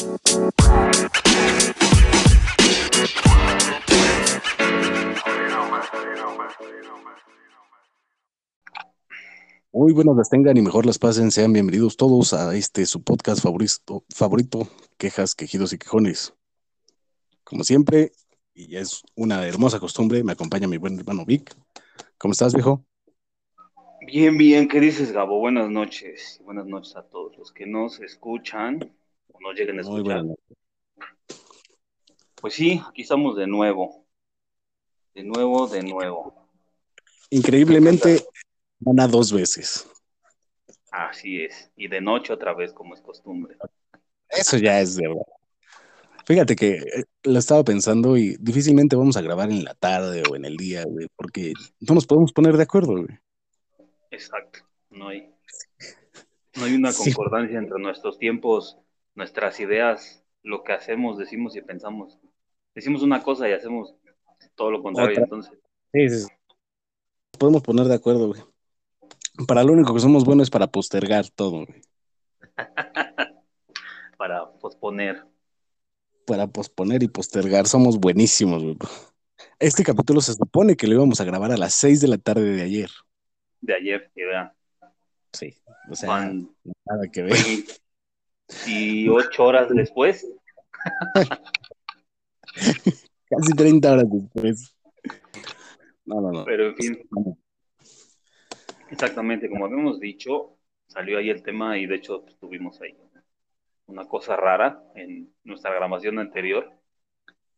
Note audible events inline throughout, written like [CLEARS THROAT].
Muy buenos las tengan y mejor las pasen. Sean bienvenidos todos a este su podcast favorito, favorito Quejas, Quejidos y Quejones. Como siempre, y es una hermosa costumbre, me acompaña mi buen hermano Vic. ¿Cómo estás, viejo? Bien, bien, ¿qué dices, Gabo? Buenas noches. Buenas noches a todos los que nos escuchan o nos lleguen a Muy escuchar. Pues sí, aquí estamos de nuevo. De nuevo, de nuevo. Increíblemente, gana dos veces. Así es. Y de noche otra vez, como es costumbre. Eso ya es de verdad. Fíjate que eh, lo estaba pensando y difícilmente vamos a grabar en la tarde o en el día, güey, porque no nos podemos poner de acuerdo, güey. Exacto. No hay, no hay una Sí. concordancia entre nuestros tiempos, nuestras ideas, lo que hacemos, decimos y pensamos. Decimos una cosa y hacemos todo lo contrario. Otra. Entonces, Sí, sí, podemos poner de acuerdo, güey. Para lo único que somos buenos es para postergar todo, güey. [LAUGHS] para posponer. Para posponer y postergar, somos buenísimos, güey. Este capítulo se supone que lo íbamos a grabar a las 6 de la tarde de ayer. De ayer, que. Sí, o sea, nada que ver. 28 horas después. [LAUGHS] Casi 30 horas después. No, no, no. Pero en fin, exactamente como habíamos dicho, salió ahí el tema y de hecho tuvimos ahí una cosa rara en nuestra grabación anterior.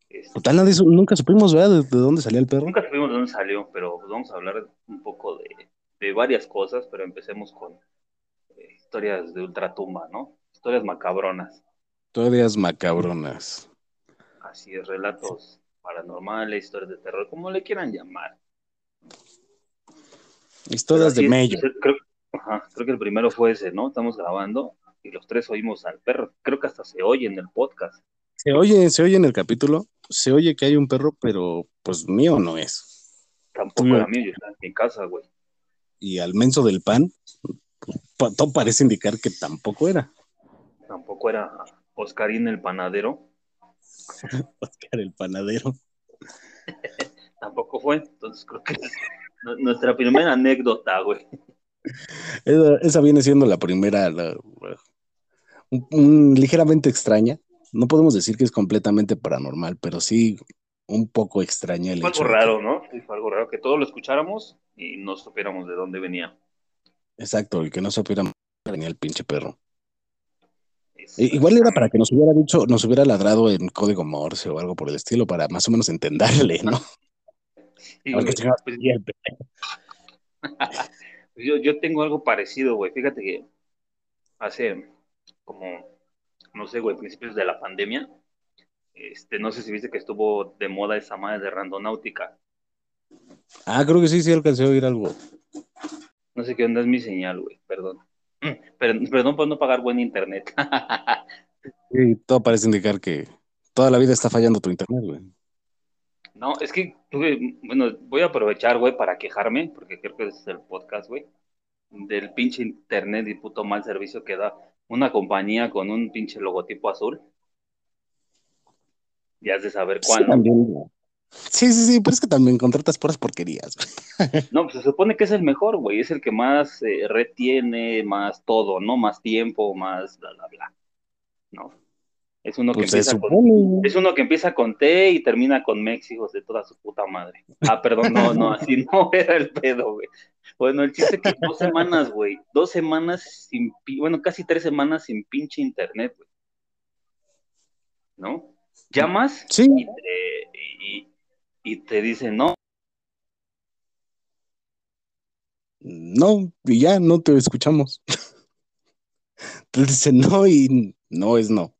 Este, Total, nadie nunca supimos, ¿verdad? De, de dónde salía el perro. nunca supimos de dónde salió, pero vamos a hablar un poco de, de varias cosas, pero empecemos con eh, historias de ultratumba, ¿no? Historias macabronas, Historias macabronas. así es, relatos paranormales, historias de terror, como le quieran llamar. Historias de es, Creo, ajá, creo que el primero fue ese, ¿no? Estamos grabando y los tres oímos al perro. Creo que hasta se oye en el podcast. Se oye, se oye en el capítulo, se oye que hay un perro, pero pues mío no es. Tampoco era mío, yo estaba en mi casa, güey. Y al menso del pan, pa- todo parece indicar que tampoco era. Tampoco era Oscarín el panadero. [LAUGHS] Oscar el panadero. [LAUGHS] Tampoco fue. Entonces creo que es [LAUGHS] nu- nuestra primera anécdota, güey. Esa, esa viene siendo la primera, la- un- un- ligeramente extraña. No podemos decir que es completamente paranormal, pero sí un poco extraña el Fue hecho algo de que- raro, ¿no? Fue algo raro que todos lo escucháramos y no supiéramos de dónde venía. exacto, y que no supiera venía el pinche perro. I- Igual era para que nos hubiera dicho, nos hubiera ladrado en código Morse o algo por el estilo, para más o menos entenderle, ¿no? [LAUGHS] Sí, güey. Pues, perro. [LAUGHS] Yo, yo tengo algo parecido, güey. Fíjate que hace como, no sé, güey, principios de la pandemia, este, no sé si viste que estuvo de moda esa madre de randonáutica. Ah, creo que sí, sí alcancé a oír algo. No sé qué onda es mi señal, güey, perdón. [LAUGHS] Pero, perdón por no pagar buen internet. [LAUGHS] Sí, todo parece indicar que toda la vida está fallando tu internet, güey. No, es que tuve, bueno, voy a aprovechar, güey, para quejarme, porque creo que ese es el podcast, güey, del pinche internet y puto mal servicio que da una compañía con un pinche logotipo azul. Ya has de saber Sí, Sí, sí, sí, pero es que también contratas puras porquerías. güey. No, pues se supone que es el mejor, güey, es el que más eh, red tiene, más todo, ¿no? Más tiempo, más bla, bla, bla. ¿No? Es uno que Pues empieza con, es uno que empieza con T y termina con Mex, hijos de toda su puta madre. Ah, perdón, no, no, [LAUGHS] así no era el pedo, güey. Bueno, el chiste es que dos semanas, güey, dos semanas sin, bueno, casi tres semanas sin pinche internet, güey. ¿No? Llamas Sí, y te, y, y te dicen, no, no, y ya no te escuchamos. [LAUGHS] Te dicen no y no es no.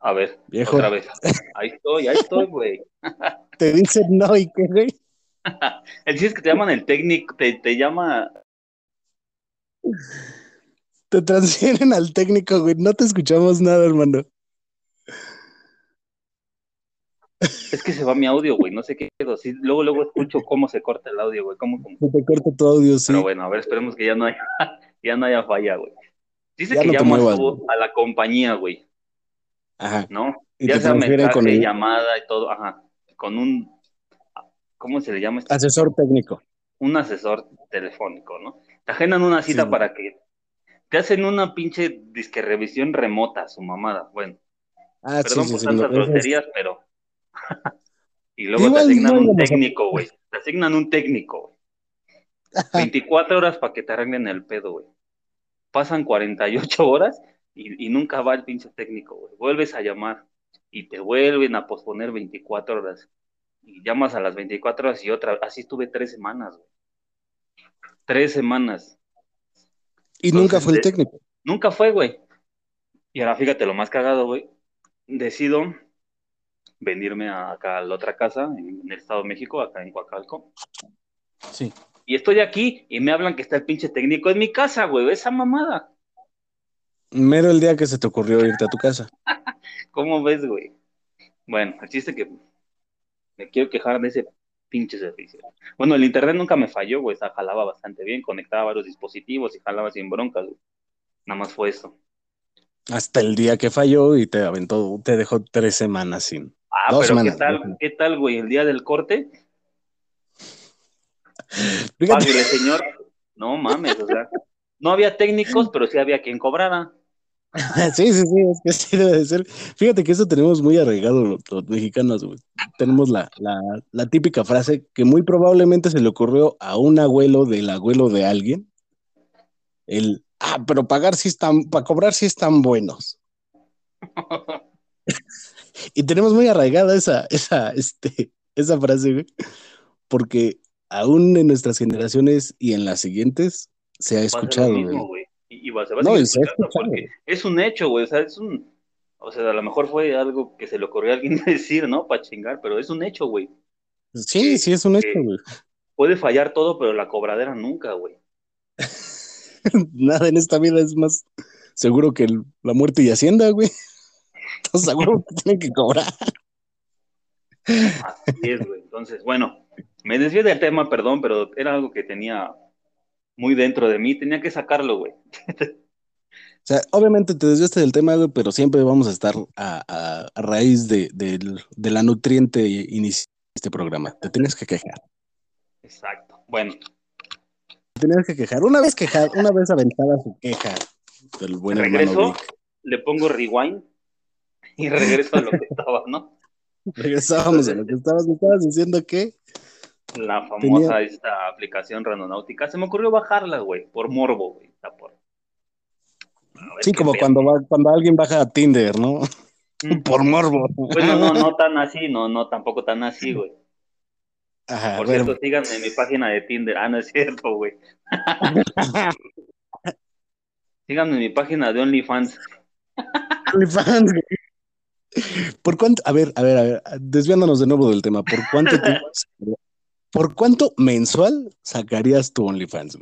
a ver, Viejo. otra vez. Ahí estoy, ahí estoy, güey. [LAUGHS] Te dicen no y qué, güey. [LAUGHS] El chiste es que te llaman el técnico, te, te llama, Te transfieren al técnico, güey. No te escuchamos nada, hermano. Es que se va mi audio, güey, no sé qué pedo. Sí, luego, luego escucho cómo se corta el audio, güey, cómo, cómo- Se te corta tu audio, sí. Pero bueno, a ver, esperemos que ya no haya, [LAUGHS] ya no haya falla, güey. Dice Ya que no llamas a la compañía, güey. Ajá. ¿no? Y ya sea mensaje, con el- llamada y todo, ajá, con un, ¿cómo se le llama? esto? Asesor técnico. Un asesor telefónico, ¿no? Te agendan una cita Sí. para que te hacen una pinche disque revisión remota, su mamada. Bueno, Ah, perdón sí, por sí. tantas groserías, pero... y luego te asignan no un técnico, güey. Te asignan un técnico, güey. 24 horas para que te arreglen el pedo, güey. Pasan 48 horas y, y nunca va el pinche técnico, güey. Vuelves a llamar y te vuelven a posponer 24 horas. Y llamas a las 24 horas y otra. Así estuve tres semanas, güey. Tres semanas. Y nunca fue el técnico. Nunca fue, güey. Y ahora fíjate lo más cagado, güey. Decido venirme a- acá a la otra casa, en, en el Estado de México, acá en Coacalco. Sí. Y estoy aquí y me hablan que está el pinche técnico en mi casa, güey. Esa mamada. Mero el día que se te ocurrió irte a tu casa. [LAUGHS] ¿Cómo ves, güey? Bueno, el chiste que me quiero quejar de ese pinche servicio. Bueno, el internet nunca me falló, güey. O sea, jalaba bastante bien, conectaba varios dispositivos y jalaba sin broncas, güey. Nada más fue eso. Hasta el día que falló y te aventó, te dejó tres semanas sin. Ah, Dos pero semanas, ¿qué tal, qué tal, güey? El día del corte, páguele, señor. No mames, o sea, no había técnicos, pero sí había quien cobrara. [LAUGHS] sí, sí, sí, es que sí debe de ser. Fíjate que eso tenemos muy arraigado los, los mexicanos, güey. Tenemos la, la, la típica frase que muy probablemente se le ocurrió a un abuelo del abuelo de alguien. El, ah, pero pagar sí están, para cobrar sí están buenos. [LAUGHS] Y tenemos muy arraigada esa, esa, este, esa frase, güey, porque aún en nuestras generaciones y en las siguientes se ha escuchado, mismo, güey. Y, y va, se va No, se es un hecho, güey. O sea, es un. O sea, a lo mejor fue algo que se le ocurrió a alguien [LAUGHS] decir, ¿no? Para chingar, pero es un hecho, güey. Sí, sí, es un hecho, güey. Puede fallar todo, pero la cobradera nunca, güey. [LAUGHS] Nada en esta vida es más seguro que el- la muerte y Hacienda, güey. Seguro [LAUGHS] que tienen que cobrar. Así es, güey. Entonces, bueno, me desvié del tema, perdón, pero era algo que tenía muy dentro de mí. Tenía que sacarlo, güey. O sea, obviamente te desviaste del tema, güey, pero siempre vamos a estar a, a- a raíz de, del- de la nutriente inicio de este programa. Te tienes que quejar. Exacto. Bueno, Te tenías que quejar. Una vez quejada, una vez aventada su queja del buen hermano regreso, Vic. le pongo rewind y regreso a lo que estaba, ¿no? Regresábamos a lo que estabas, me estabas diciendo que La famosa Tenía- esta aplicación randonáutica. Se me ocurrió bajarla, güey, por morbo, güey. por- sí, como cuando va, cuando alguien baja a Tinder, ¿no? Mm. Por morbo. Bueno, no, no tan así, no, no, tampoco tan así, güey. Ajá, Por bueno. cierto, síganme en mi página de Tinder. Ah, no es cierto, güey. [LAUGHS] Síganme en mi página de OnlyFans. OnlyFans, güey. ¿Por cuánto? A ver, a ver, a ver, desviándonos de nuevo del tema, ¿por cuánto tiempo- [LAUGHS] ¿Por cuánto mensual sacarías tu OnlyFans?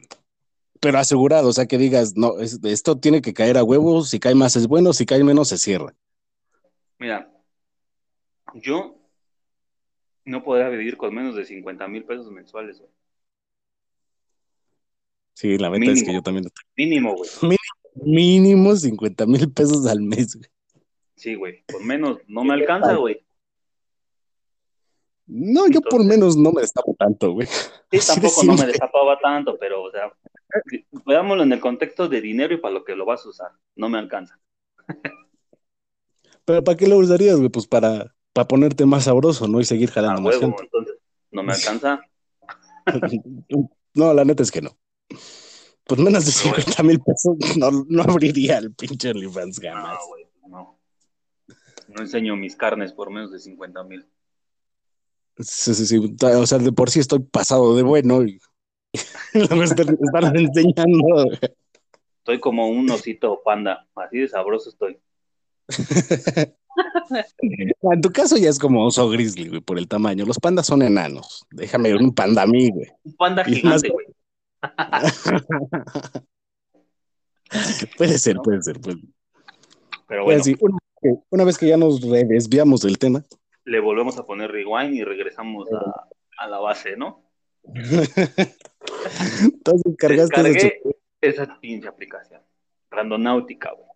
Pero asegurado, o sea, que digas, no, es- esto tiene que caer a huevos, si cae más es bueno, si cae menos se cierra. Mira, yo no podría vivir con menos de 50 mil pesos mensuales, güey. Sí, la verdad es que yo también. Mínimo, güey. [LAUGHS] Mínimo 50 mil pesos al mes, güey. Sí, güey. Con menos no me alcanza, güey. No, yo por menos no me destapo tanto, güey. Sí, [LAUGHS] tampoco no me destapaba tanto, pero, o sea, veámoslo en el contexto de dinero y para lo que lo vas a usar. No me alcanza. Pero ¿para qué lo usarías, güey? Pues para, para ponerte más sabroso, ¿no? Y seguir jalando más huevo, gente. entonces, no me alcanza. [LAUGHS] No, la neta es que no. Pues menos de Pero bueno. 50 mil pesos no, no abriría el pinche OnlyFans jamás. No, güey. No enseño mis carnes por menos de 50 mil. Sí, sí, sí. O sea, de por sí estoy pasado de bueno y [LAUGHS] estar, estar enseñando. Estoy como un osito panda. Así de sabroso estoy. [LAUGHS] En tu caso ya es como oso grizzly, güey, por el tamaño. Los pandas son enanos. Déjame un panda a mí, güey. Un panda gigante, güey. [LAUGHS] puede ser, puede ser. Puede. Pero Bueno, una, vez que- una vez que ya nos desviamos del tema, le volvemos a poner rewind y regresamos a, a la base, ¿no? [LAUGHS] entonces cargaste Descargué esa pinche aplicación. Randonáutica, güey.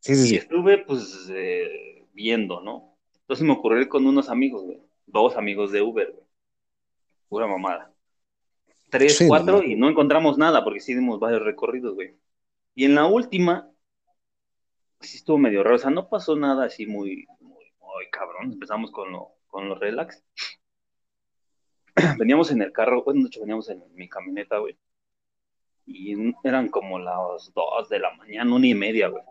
Sí, sí, Y sí. estuve, pues, eh, viendo, ¿no? Entonces me ocurrió ir con unos amigos, güey. Dos amigos de Uber, güey. Pura mamada. Tres, cuatro, no. y no encontramos nada porque sí dimos varios recorridos, güey. Y en la última, sí estuvo medio raro. O sea, no pasó nada así muy, muy, muy cabrón. Empezamos con lo, con los relax. [CLEARS THROAT] veníamos en el carro, bueno, de hecho veníamos en mi camioneta, güey. Y eran como las dos de la mañana, una y media, güey.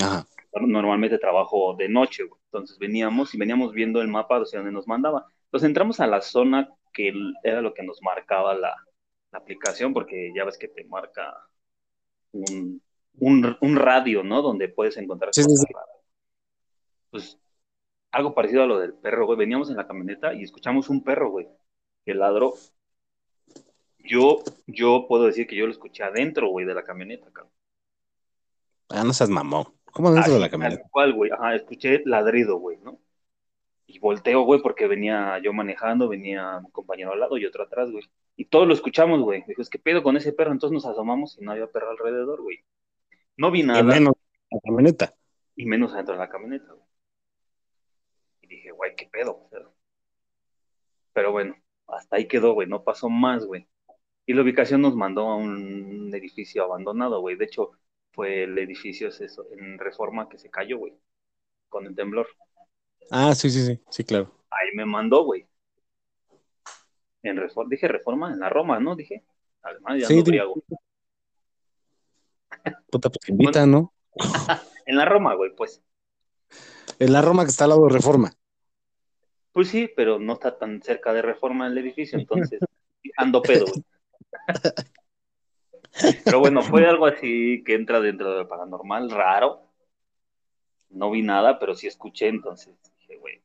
Ajá. Normalmente trabajo de noche, güey. Entonces veníamos y veníamos viendo el mapa hacia donde nos mandaba. Entonces entramos a la zona que era lo que nos marcaba la, la aplicación, porque ya ves que te marca un, un, un radio, ¿no? Donde puedes encontrar Sí, sí, cosas sí. raras. Pues algo parecido a lo del perro, güey. Veníamos en la camioneta y escuchamos un perro, güey, que ladró. Yo, yo puedo decir que yo lo escuché adentro, güey, de la camioneta, cabrón. Ah, no seas mamón. ¿Cómo dentro de la camioneta? cual, güey. Ajá, escuché ladrido, güey, ¿no? Y volteo, güey, porque venía yo manejando, venía mi compañero al lado y otro atrás, güey. Y todos lo escuchamos, güey. Dijo, es que pedo con ese perro. Entonces nos asomamos y no había perro alrededor, güey. No vi nada. Y menos la camioneta. y menos adentro de la camioneta, güey. Y dije, güey, qué pedo. Pero bueno, hasta ahí quedó, güey, no pasó más, güey. Y la ubicación nos mandó a un edificio abandonado, güey. De hecho, fue el edificio es eso, en Reforma que se cayó, güey, con el temblor. Ah, sí, sí, sí. Sí, claro. Ahí me mandó, güey. En Reforma, dije Reforma, en la Roma, ¿no? Dije. Además, ya Sí, no. Puta, pues invita, ¿no? [LAUGHS] En la Roma, güey, pues. En la Roma que está al lado de Reforma. Pues sí, pero no está tan cerca de Reforma el edificio, entonces [LAUGHS] ando pedo, güey. Pero bueno, fue algo así que entra dentro del paranormal, raro. No vi nada, pero sí escuché, entonces dije, güey.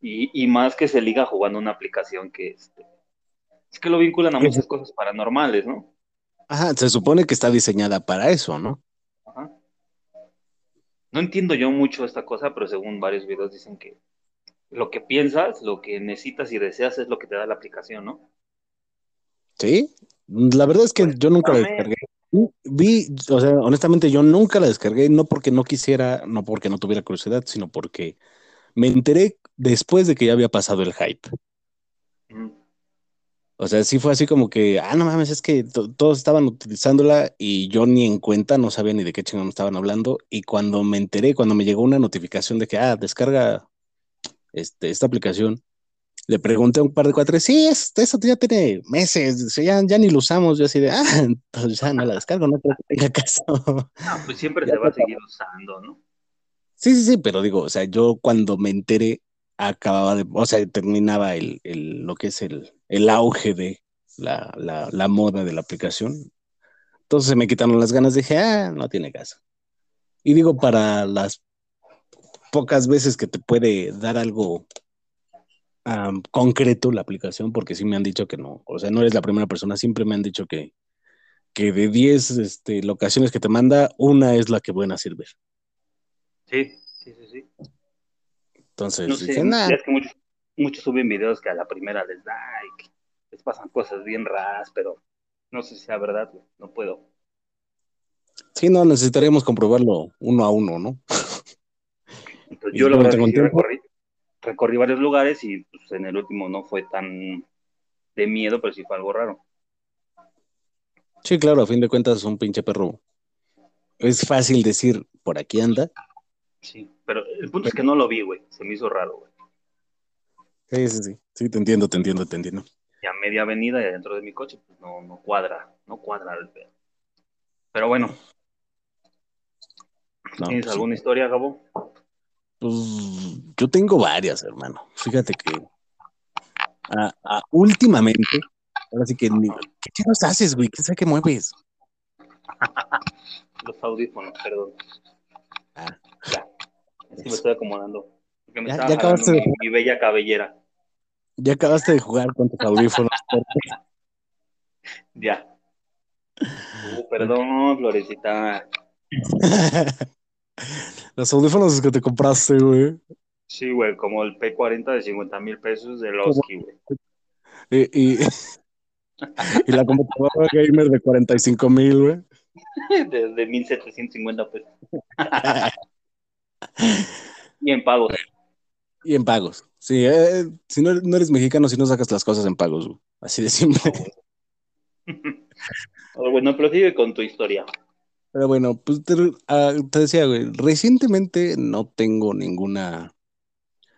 Y, y más que se liga jugando una aplicación que este, es que lo vinculan a muchas cosas paranormales, ¿no? Ajá, se supone que está diseñada para eso, ¿no? Ajá. No entiendo yo mucho esta cosa, pero según varios videos dicen que lo que piensas, lo que necesitas y deseas es lo que te da la aplicación, ¿no? Sí. La verdad es que Pues, yo nunca la descargué. Vi, o sea, honestamente yo nunca la descargué, no porque no quisiera, no porque no tuviera curiosidad, sino porque me enteré después de que ya había pasado el hype. Mm. O sea, sí fue así como que, ah, no mames, es que to- todos estaban utilizándola y yo ni en cuenta, no sabía ni de qué chingón estaban hablando. Y cuando me enteré, cuando me llegó una notificación de que, ah, descarga este, esta aplicación, le pregunté a un par de cuatres, sí, es, eso ya tiene meses, ya, ya ni lo usamos. Yo así de, ah, [LAUGHS] pues ya no la descargo, no creo que tenga caso. Ah, pues siempre [LAUGHS] se va a seguir usando, ¿no? Sí, sí, sí, pero digo, o sea, yo cuando me enteré, acababa de, o sea, terminaba el, el, lo que es el, el auge de la, la, la moda de la aplicación. Entonces se me quitaron las ganas, dije, ah, no tiene caso. Y digo, para las pocas veces que te puede dar algo concreto la aplicación, porque sí me han dicho que no, o sea, no eres la primera persona, siempre me han dicho que, que de 10 este, locaciones que te manda, una es la que buena sirve. Sí, sí, sí, sí. Entonces, No sé, nah, es que muchos, muchos suben videos que a la primera les da y que les pasan cosas bien raras, pero no sé si sea verdad, güey, no puedo. Sí, no, necesitaríamos comprobarlo uno a uno, ¿no? Entonces, ¿Y yo cómo verdad recorrí, recorrí varios lugares y pues, en el último no fue tan de miedo, pero sí fue algo raro. Sí, claro, a fin de cuentas, un pinche perro. Es fácil decir, por aquí anda. Sí, pero el punto es que no lo vi, güey, se me hizo raro, güey. Sí, sí, sí. Sí, te entiendo, te entiendo, te entiendo. Y a media avenida y adentro de mi coche, pues no, no cuadra, no cuadra el pedo. Pero bueno, No, ¿tienes pues, alguna historia, Gabo? pues, yo tengo varias, hermano. Fíjate que ah, últimamente, ahora sí que ni- ¿qué chingados haces, güey? ¿Qué sabe qué mueves? [LAUGHS] Los audífonos, perdón. Ah. Ya, es que me estoy acomodando. Porque me Ya- estaba ya acabaste de- mi, mi bella cabellera. Ya acabaste de jugar con tus audífonos. Ya. Uh, perdón, Florecita. [LAUGHS] Los audífonos que te compraste, güey. Sí, güey, como el P40 de 50 mil pesos de Losky, güey. Y, y, y la computadora gamer de 45 mil, güey. [LAUGHS] De, de 1750 pesos. [LAUGHS] Y en pagos. Y en pagos. Sí, eh, si no, no, eres mexicano, si no sacas las cosas en pagos, así de simple. bueno, prosigue con tu historia. Pero bueno, pues te, ah, decía, güey, recientemente no tengo ninguna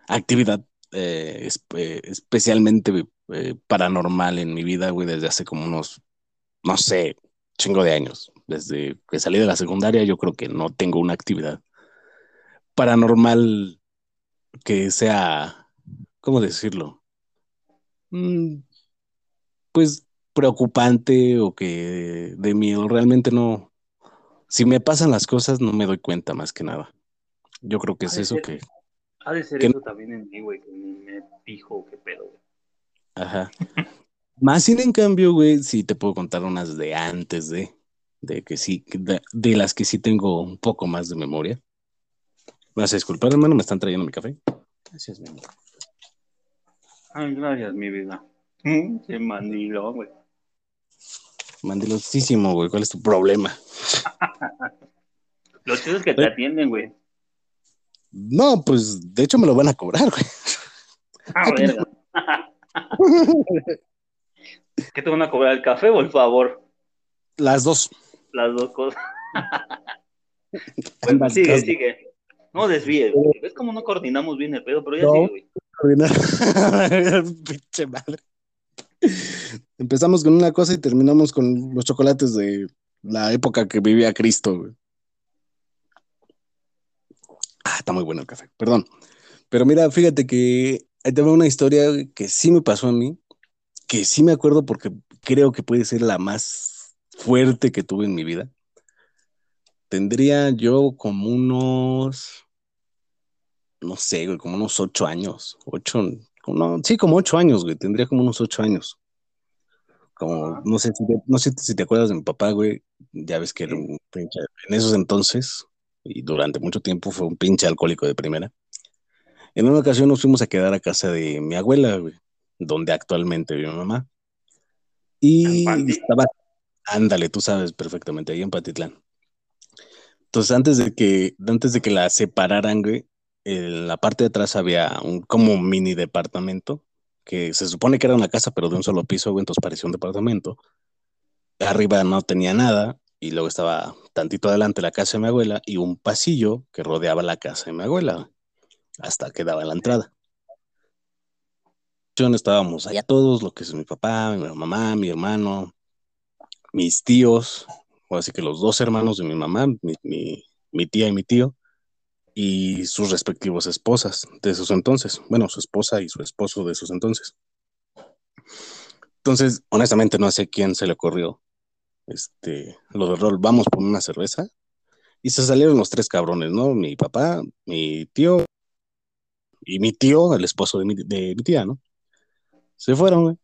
actividad eh, eh, especialmente paranormal en mi vida, güey, desde hace como unos, no sé, chingo de años. Desde que salí de la secundaria, yo creo que no tengo una actividad paranormal que sea ¿cómo decirlo? Mm, pues preocupante o que de miedo. Realmente no. Si me pasan las cosas, no me doy cuenta más que nada. Yo creo que es eso que. Ha de ser eso también en mí, güey, que me pijo, qué pedo, güey. Ajá. [LAUGHS] más sin en cambio, güey, sí te puedo contar unas de antes de. De que sí, de, las que sí tengo un poco más de memoria. Vas a disculpar, hermano, me están trayendo mi café. Gracias, mi amor. Ay, gracias, mi vida. Se mandiló, güey. Mandilosísimo, güey. ¿Cuál es tu problema? [LAUGHS] Los chicos que te atienden, güey. No, pues de hecho me lo van a cobrar, güey. Ah, verga. [LAUGHS] ¿Qué te van a cobrar? ¿El café o el favor? Las dos. Las dos cosas. sigue, sigue. No desvíes, ¿Ves cómo no coordinamos bien el pedo? Pero ya sigue, güey. [LAUGHS] Pinche madre. Empezamos con una cosa y terminamos con los chocolates de la época que vivía Cristo. Ah, está muy bueno el café, perdón. Pero mira, fíjate que ahí te una historia que sí me pasó a mí, que sí me acuerdo porque creo que puede ser la más fuerte que tuve en mi vida. Tendría yo como unos no sé, güey, como unos ocho años, ocho, no, sí, como ocho años, güey, tendría como unos ocho años. Como, no sé, si te, no sé si te acuerdas de mi papá, güey, ya ves que era un pinche, en esos entonces, y durante mucho tiempo fue un pinche alcohólico de primera. En una ocasión nos fuimos a quedar a casa de mi abuela, güey, donde actualmente vive mi mamá. Y estaba, ándale, tú sabes perfectamente, ahí en Patitlán. Entonces, antes de que, antes de que la separaran, güey, en la parte de atrás había un como mini departamento, que se supone que era una casa, pero de un solo piso, entonces parecía un departamento. Arriba no tenía nada, y luego estaba tantito adelante la casa de mi abuela y un pasillo que rodeaba la casa de mi abuela, hasta que daba la entrada. Estábamos allá todos, lo que es mi papá, mi mamá, mi hermano, mis tíos, o así que los dos hermanos de mi mamá, mi tía y mi tío, y sus respectivos esposas de esos entonces. Bueno, su esposa y su esposo de esos entonces. Entonces, honestamente, no sé quién se le ocurrió este, lo de rol, vamos por una cerveza. Y se salieron los tres cabrones, ¿no? Mi papá, mi tío y mi tío, el esposo de mi, de mi tía, ¿no? Se fueron.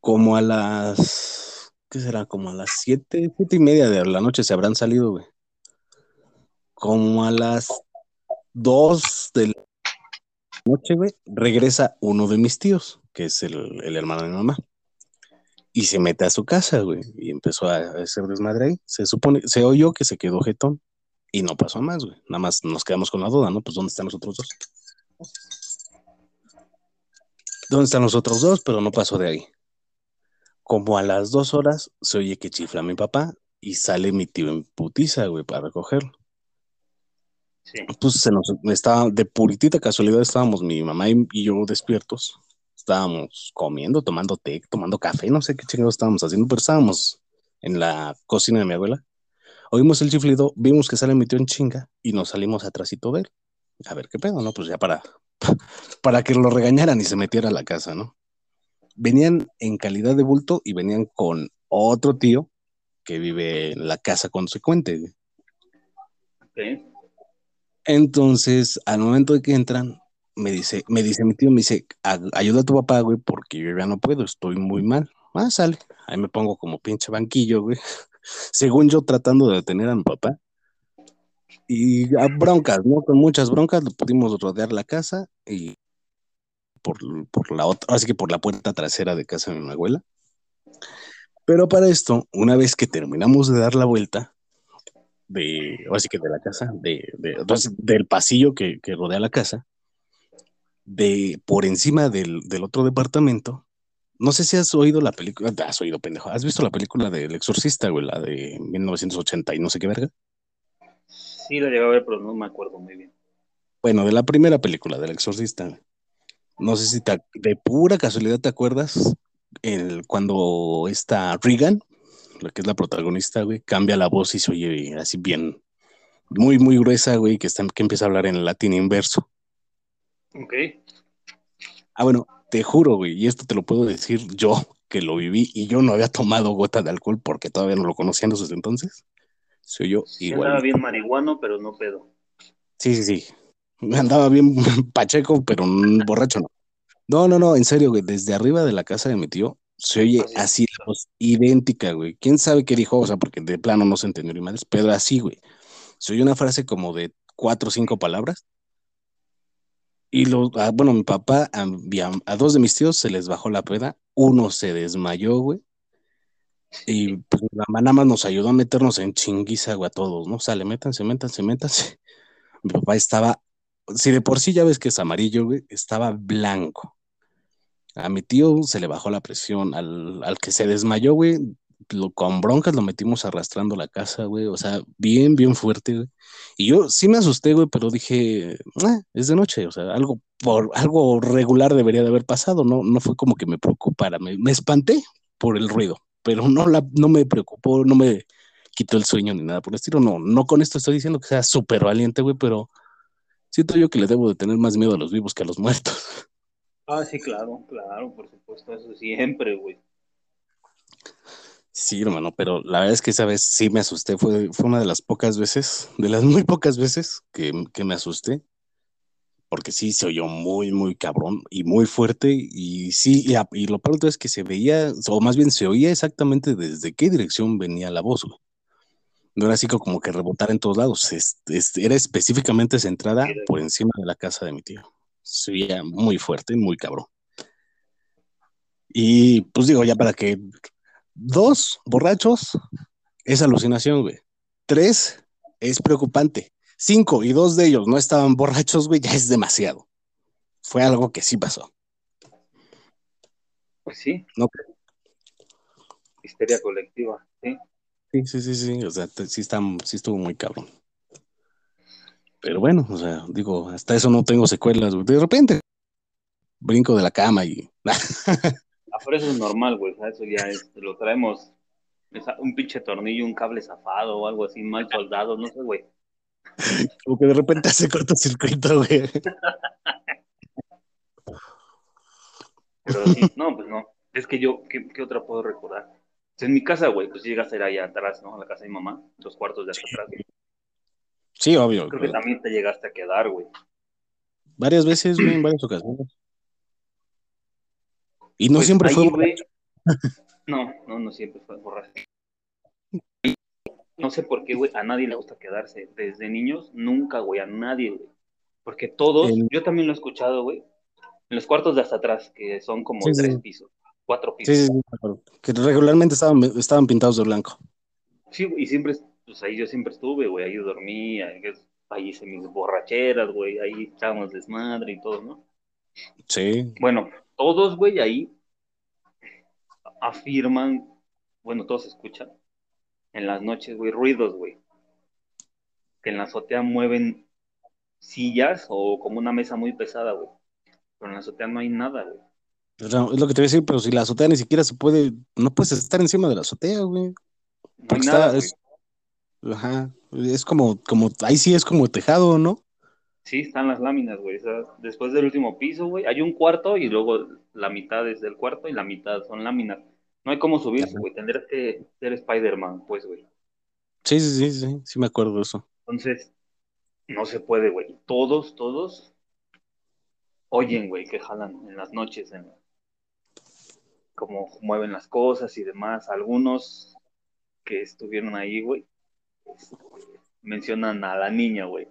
Como a las, ¿qué será? Como a las siete, siete y media de la noche se habrán salido, güey. Como a las dos de la noche, güey, regresa uno de mis tíos, que es el, hermano de mi mamá. Y se mete a su casa, güey, y empezó a hacer desmadre ahí. Se supone, se oyó que se quedó jetón y no pasó más, güey. Nada más nos quedamos con la duda, ¿no? Pues ¿dónde están los otros dos? ¿Dónde están los otros dos? Pero no pasó de ahí. Como a las dos horas se oye que chifla mi papá y sale mi tío en putiza, güey, para recogerlo. Pues se nos estaba, de puritita casualidad estábamos mi mamá y, yo despiertos. Estábamos comiendo, tomando té, tomando café, no sé qué chingados estábamos haciendo, pero estábamos en la cocina de mi abuela. Oímos el chiflido, vimos que sale mi tío en chinga y nos salimos atrásito de él. A ver qué pedo, ¿no? Pues ya para, [LAUGHS] para que lo regañaran y se metiera a la casa, ¿no? Venían en calidad de bulto y venían con otro tío que vive en la casa consecuente. Okay. Entonces, al momento de que entran, me dice, me dice mi tío, me dice, ayuda a tu papá, güey, porque yo ya no puedo, estoy muy mal. Ah, sale. Ahí me pongo como pinche banquillo, güey. [LAUGHS] Según yo, tratando de detener a mi papá. Y a broncas, ¿no? Con muchas broncas, pudimos rodear la casa y por, por la otra, así que por la puerta trasera de casa de mi abuela. Pero para esto, una vez que terminamos de dar la vuelta, de, así que de la casa, de, del pasillo que, rodea la casa, de por encima del, otro departamento. No sé si has oído la película, has oído pendejo, has visto la película del Exorcista, güey, la de 1980 y no sé qué verga. Sí, la llegué a ver, pero no me acuerdo muy bien. Bueno, de la primera película del Exorcista. No sé si de pura casualidad te acuerdas el, cuando está Regan, la que es la protagonista, güey, cambia la voz y se oye así bien, muy, muy gruesa, güey, que, está, que empieza a hablar en latín inverso. Ok. Ah, bueno, te juro, güey, y esto te lo puedo decir yo, que lo viví y yo no había tomado gota de alcohol porque todavía no lo conocía en esos entonces. Soy yo igual. Andaba bien marihuano, pero no pedo. Sí, sí, sí. [LAUGHS] Andaba bien [LAUGHS] pacheco, pero borracho no. No, no, no, en serio, güey, desde arriba de la casa de mi tío se oye así, la voz idéntica, güey. ¿Quién sabe qué dijo? O sea, porque de plano no se entendió ni madres, pero así, güey. Se oye una frase como de cuatro o cinco palabras. Y lo, ah, bueno, mi papá, a, a, dos de mis tíos se les bajó la peda, uno se desmayó, güey. Y pues la mamá nada más nos ayudó a meternos en chinguiza, güey, a todos, ¿no? O sea, le métanse, métanse, métanse. [LAUGHS] Mi papá estaba, si de por sí ya ves que es amarillo, güey, estaba blanco. A mi tío se le bajó la presión, al, que se desmayó, güey, lo, con broncas lo metimos arrastrando la casa, güey, o sea, bien, bien fuerte, güey. Y yo sí me asusté, güey, pero dije, ah, es de noche, o sea, algo, por, algo regular debería de haber pasado, no, no fue como que me preocupara, me, me espanté por el ruido, pero no, la, no me preocupó, no me quitó el sueño ni nada por el estilo, no, no con esto estoy diciendo que sea súper valiente, güey, pero siento yo que le debo de tener más miedo a los vivos que a los muertos. [LAUGHS] Ah, sí, claro, claro, por supuesto, eso siempre, güey. Sí, hermano, pero la verdad es que esa vez sí me asusté, fue, fue una de las pocas veces, de las muy pocas veces que, me asusté, porque sí se oyó muy, muy cabrón y muy fuerte, y sí, y, lo peor es que se veía, o más bien se oía exactamente desde qué dirección venía la voz, güey. No era así como que rebotar en todos lados, era específicamente centrada por encima de la casa de mi tío se veía muy fuerte, muy cabrón. Y pues digo, ya para que dos borrachos es alucinación, güey. Tres es preocupante. Cinco y dos de ellos no estaban borrachos, güey, ya es demasiado. Fue algo que sí pasó. Pues sí. No. Histeria colectiva, sí. Sí, sí, sí, sí. O sea, sí, está, sí estuvo muy cabrón. Pero bueno, o sea, digo, hasta eso no tengo secuelas, De repente brinco de la cama y. ah, por eso es normal, güey. Eso ya es, lo traemos. un pinche tornillo, un cable zafado o algo así, mal soldado, no sé, güey. [LAUGHS] Como que de repente hace cortocircuito, güey. Pero sí, no, pues no. Es que yo, ¿qué, qué otra puedo recordar? en mi casa, güey, pues llegas a ir allá atrás, ¿no? A la casa de mi mamá, los cuartos de hasta atrás. Sí, obvio. Creo que también te llegaste a quedar, güey. Varias veces, güey, en varias ocasiones. Y no pues siempre fue borracho. [LAUGHS] No, no, no siempre fue borracho. No sé por qué, güey, a nadie le gusta quedarse. Desde niños, nunca, güey, a nadie, güey. Porque todos, yo también lo he escuchado, güey, en los cuartos de hasta atrás, que son como tres pisos, cuatro pisos. Sí, sí, sí, que regularmente estaban, estaban pintados de blanco. Sí, y siempre pues ahí yo siempre estuve, güey, ahí dormía, ahí hice mis borracheras, güey, ahí echábamos desmadre y todo, ¿no? Sí. Bueno, todos, güey, ahí afirman, bueno, todos escuchan, en las noches, güey, ruidos, güey, que en la azotea mueven sillas o como una mesa muy pesada, güey, pero en la azotea no hay nada, güey. es lo que te voy a decir, pero si la azotea ni siquiera se puede, no puedes estar encima de la azotea, güey. No hay nada, Ajá, es como, como, ahí sí es como tejado, ¿no? Sí, están las láminas, güey. después del último piso, güey, hay un cuarto y luego la mitad es del cuarto y la mitad son láminas. No hay cómo subirse, güey. Tendrías que ser Spider-Man, pues, güey. Sí, sí, sí, sí, sí me acuerdo de eso. Entonces, no se puede, güey. Todos, todos oyen, güey, que jalan en las noches, en cómo mueven las cosas y demás. Algunos que estuvieron ahí, güey, mencionan a la niña, güey,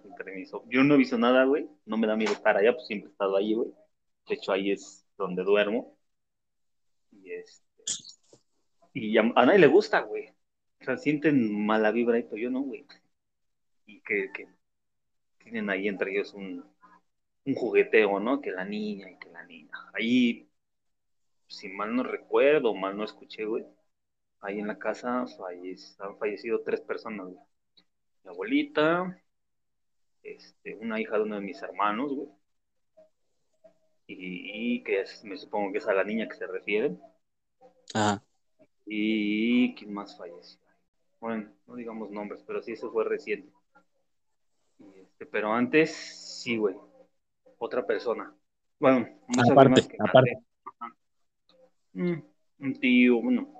Yo no he visto nada, güey, no me da miedo estar allá, pues siempre he estado allí, güey. De hecho, ahí es donde duermo. Y, este, y a, nadie le gusta, güey. O sea, sienten mala vibra, pero yo no, güey. y que, que tienen ahí entre ellos un, un jugueteo, ¿no? Que la niña y que la niña. Ahí, si mal no recuerdo, mal no escuché, güey, ahí en la casa han fallecido tres personas, güey. Mi abuelita, este, una hija de uno de mis hermanos, güey. Y, que es, me supongo que es a la niña que se refiere. Ajá. Y quién más falleció. Bueno, no digamos nombres, pero sí, eso fue reciente. Este, pero antes, sí, güey. Otra persona. Bueno, aparte, aparte. Mm, un tío, bueno,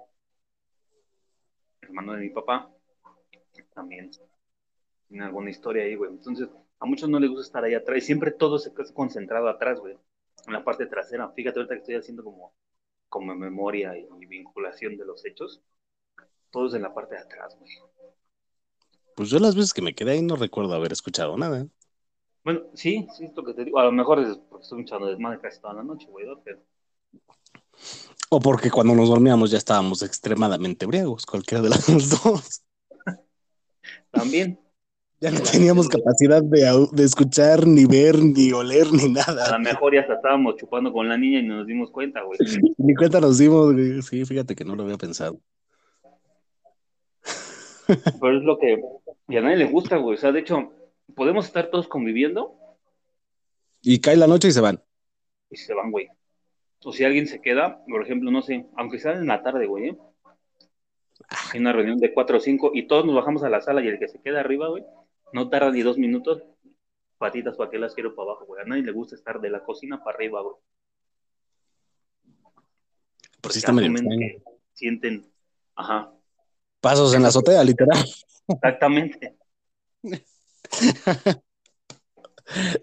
hermano de mi papá, también tiene alguna historia ahí, güey. Entonces, a muchos no les gusta estar ahí atrás. Siempre todo se queda concentrado atrás, güey. En la parte trasera. Fíjate ahorita que estoy haciendo como, como memoria y vinculación de los hechos. Todos en la parte de atrás, güey. Pues yo las veces que me quedé ahí no recuerdo haber escuchado nada. Bueno, sí, sí, es lo que te digo. A lo mejor es porque estoy escuchando desmadre casi toda la noche, güey, pero... O porque cuando nos dormíamos ya estábamos extremadamente briagos, cualquiera de las [LAUGHS] dos. También. Ya no teníamos capacidad de, de, escuchar, ni ver, ni oler, ni nada. A lo mejor ya estábamos chupando con la niña y no nos dimos cuenta, güey. [LAUGHS] Ni cuenta nos dimos, güey. Sí, fíjate que no lo había pensado. Pero es lo que y a nadie le gusta, güey. O sea, de hecho, podemos estar todos conviviendo. Y cae la noche y se van. Y se van, güey. O si alguien se queda, por ejemplo, no sé, aunque sea en la tarde, güey. ¿eh? En una reunión de cuatro o cinco y todos nos bajamos a la sala y el que se queda arriba, güey, no tarda ni dos minutos. Patitas para que las quiero para abajo, güey. A nadie le gusta estar de la cocina para arriba, güey. Por si está medio sienten, ajá. Pasos en la azotea, literal. Exactamente. [LAUGHS]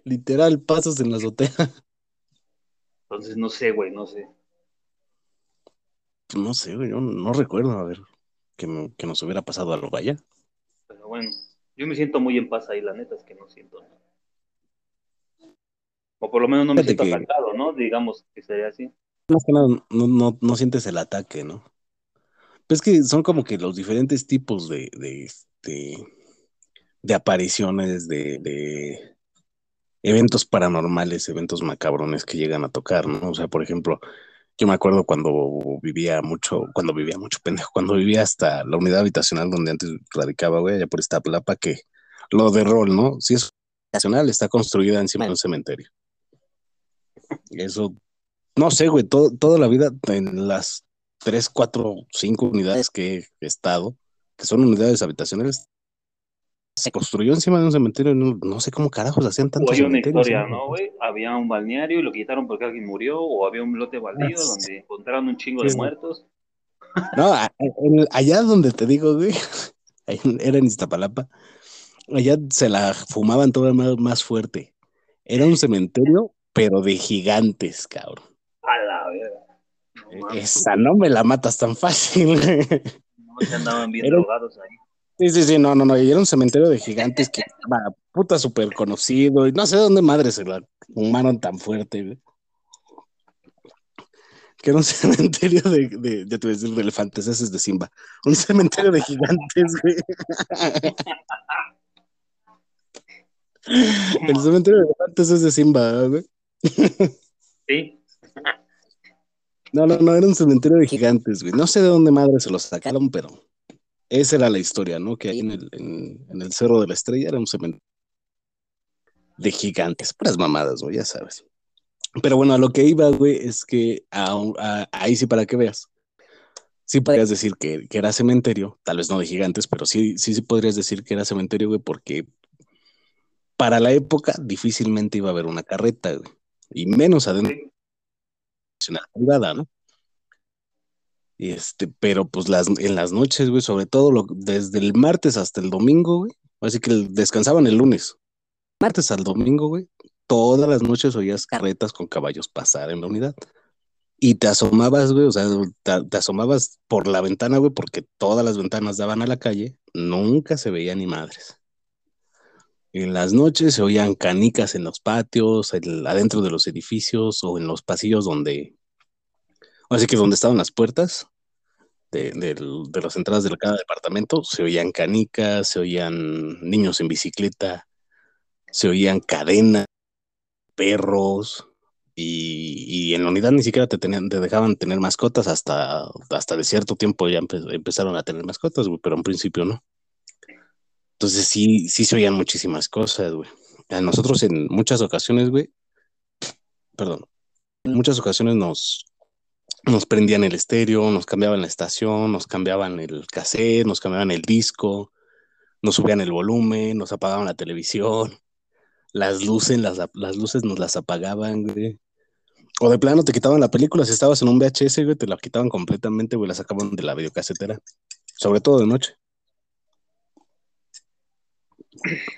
Literal, pasos en la azotea. Entonces, no sé, güey, no sé. No sé, güey, yo no recuerdo, a ver, que, nos hubiera pasado algo vaya. Pero bueno, yo me siento muy en paz ahí, la neta es que no siento nada. O por lo menos no me siento atacado, ¿no? Digamos que sería así. no, no, no sientes el ataque, ¿no? Pues que son como que los diferentes tipos de, de, este, de apariciones, de, eventos paranormales, eventos macabrones que llegan a tocar, ¿no? O sea, por ejemplo, yo me acuerdo cuando vivía mucho, cuando vivía mucho [LAUGHS] pendejo, cuando vivía hasta la unidad habitacional donde antes radicaba, güey, allá por esta plapa, que lo de rol, ¿no? Si es habitacional, está construida encima de un cementerio. Eso, no sé, güey, toda la vida en las tres, cuatro, cinco unidades que he estado, que son unidades habitacionales, se construyó encima de un cementerio, no, sé cómo carajos hacían tanto. Hay una historia, ¿no, güey? Había un balneario y lo quitaron porque alguien murió, o había un lote baldío donde encontraron un chingo de muertos. No, allá donde te digo, güey, [LAUGHS] era en Iztapalapa, allá se la fumaban todo más, más fuerte. Era un cementerio, pero de gigantes, cabrón. A la verdad. Esa no me la matas tan fácil. No se andaban bien drogados ahí. Sí, sí, sí, no, no, no. Y era un cementerio de gigantes que [LAUGHS] era puta súper conocido. Y no sé dónde madre se la fumaron tan fuerte, Que era un [LAUGHS] cementerio de, de ya te voy a decir, de elefantes, ese es de Simba. Un cementerio de gigantes, güey. [LAUGHS] El cementerio de elefantes es de Simba, güey. Sí. No, no, no, era un cementerio de gigantes, güey. No sé de dónde madre se los sacaron, pero esa era la historia, ¿no? Que ahí en el, en, el Cerro de la Estrella era un cementerio de gigantes, puras mamadas, güey, ya sabes. Pero bueno, a lo que iba, güey, es que ahí sí para que veas. Sí podrías decir que, que, era cementerio, tal vez no de gigantes, pero sí, sí, sí podrías decir que era cementerio, güey, porque para la época difícilmente iba a haber una carreta, güey. Y menos adentro privada, ¿no? Este, pero pues las, en las noches, güey, sobre todo lo, desde el martes hasta el domingo, güey. Así que descansaban el lunes. Martes al domingo, güey. Todas las noches oías carretas con caballos pasar en la unidad. Y te asomabas, güey, o sea, te, asomabas por la ventana, güey, porque todas las ventanas daban a la calle. Nunca se veía ni madres. En las noches se oían canicas en los patios, adentro de los edificios o en los pasillos donde, así que donde estaban las puertas, de, las entradas de cada departamento, se oían canicas, se oían niños en bicicleta, se oían cadenas, perros, y, en la unidad ni siquiera te, dejaban tener mascotas hasta, hasta de cierto tiempo ya empezaron a tener mascotas, pero en principio no. Entonces sí, sí se oían muchísimas cosas, güey. A nosotros en muchas ocasiones, güey, perdón, en muchas ocasiones nos, nos prendían el estéreo, nos cambiaban la estación, nos cambiaban el cassette, nos cambiaban el disco, nos subían el volumen, nos apagaban la televisión, las luces, las, luces nos las apagaban, güey. O de plano te quitaban la película, si estabas en un VHS, güey, te la quitaban completamente, güey, la sacaban de la videocasetera. Sobre todo de noche.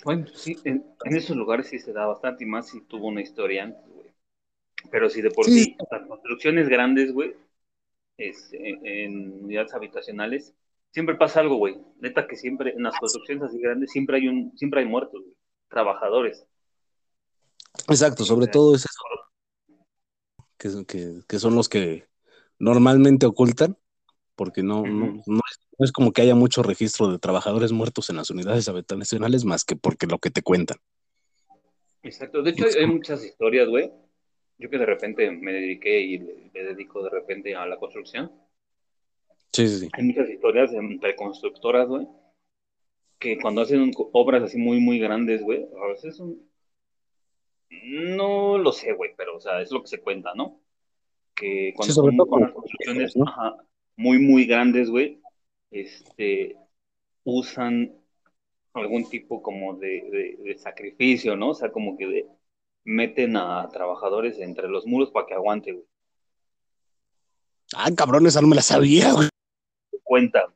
Bueno, sí, en, esos lugares sí se da bastante y más si tuvo una historia. Pero si de por sí, las construcciones grandes, güey, este, en unidades habitacionales, siempre pasa algo, güey. Neta que siempre, en las construcciones así grandes, siempre hay un, siempre hay muertos, güey. Trabajadores. Exacto, sobre todo es eso que, son los que normalmente ocultan, porque no, no, es, como que haya mucho registro de trabajadores muertos en las unidades habitacionales más que porque lo que te cuentan. Exacto, de hecho hay, muchas historias, güey. Yo que de repente me dediqué y me dedico de repente a la construcción. Sí, sí, sí. Hay muchas historias entre constructoras, güey, que cuando hacen obras así muy, muy grandes, güey, a veces son, no lo sé, güey, pero, o sea, es lo que se cuenta, ¿no? Que cuando son con las construcciones muy, muy grandes, güey, este, usan algún tipo como de, sacrificio, ¿no? O sea, como que meten a trabajadores entre los muros para que aguante, güey. Ah, cabrón, esa no me la sabía, güey. Cuenta.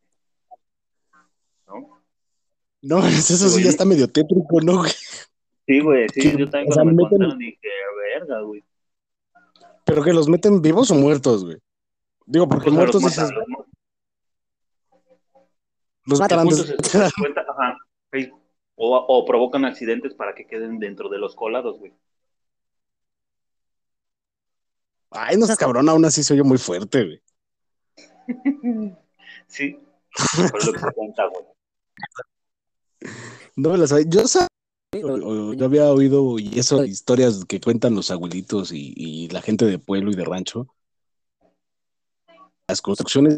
¿No? No, [LAUGHS] eso sí ya está medio tétrico, ¿no, güey? Sí, güey, sí, yo también cuando me contaron dije, verga, güey. ¿Pero que los meten vivos o muertos, güey? Digo, porque pues muertos los dices... Los matan antes. Ajá, o, o provocan accidentes para que queden dentro de los colados, güey. Ay, no seas cabrón, aún así se oye muy fuerte, güey. [LAUGHS] sí, por lo que se cuenta, güey. No me las sabía. Yo sabía yo había oído y esas historias que cuentan los abuelitos y, la gente de pueblo y de rancho. Las construcciones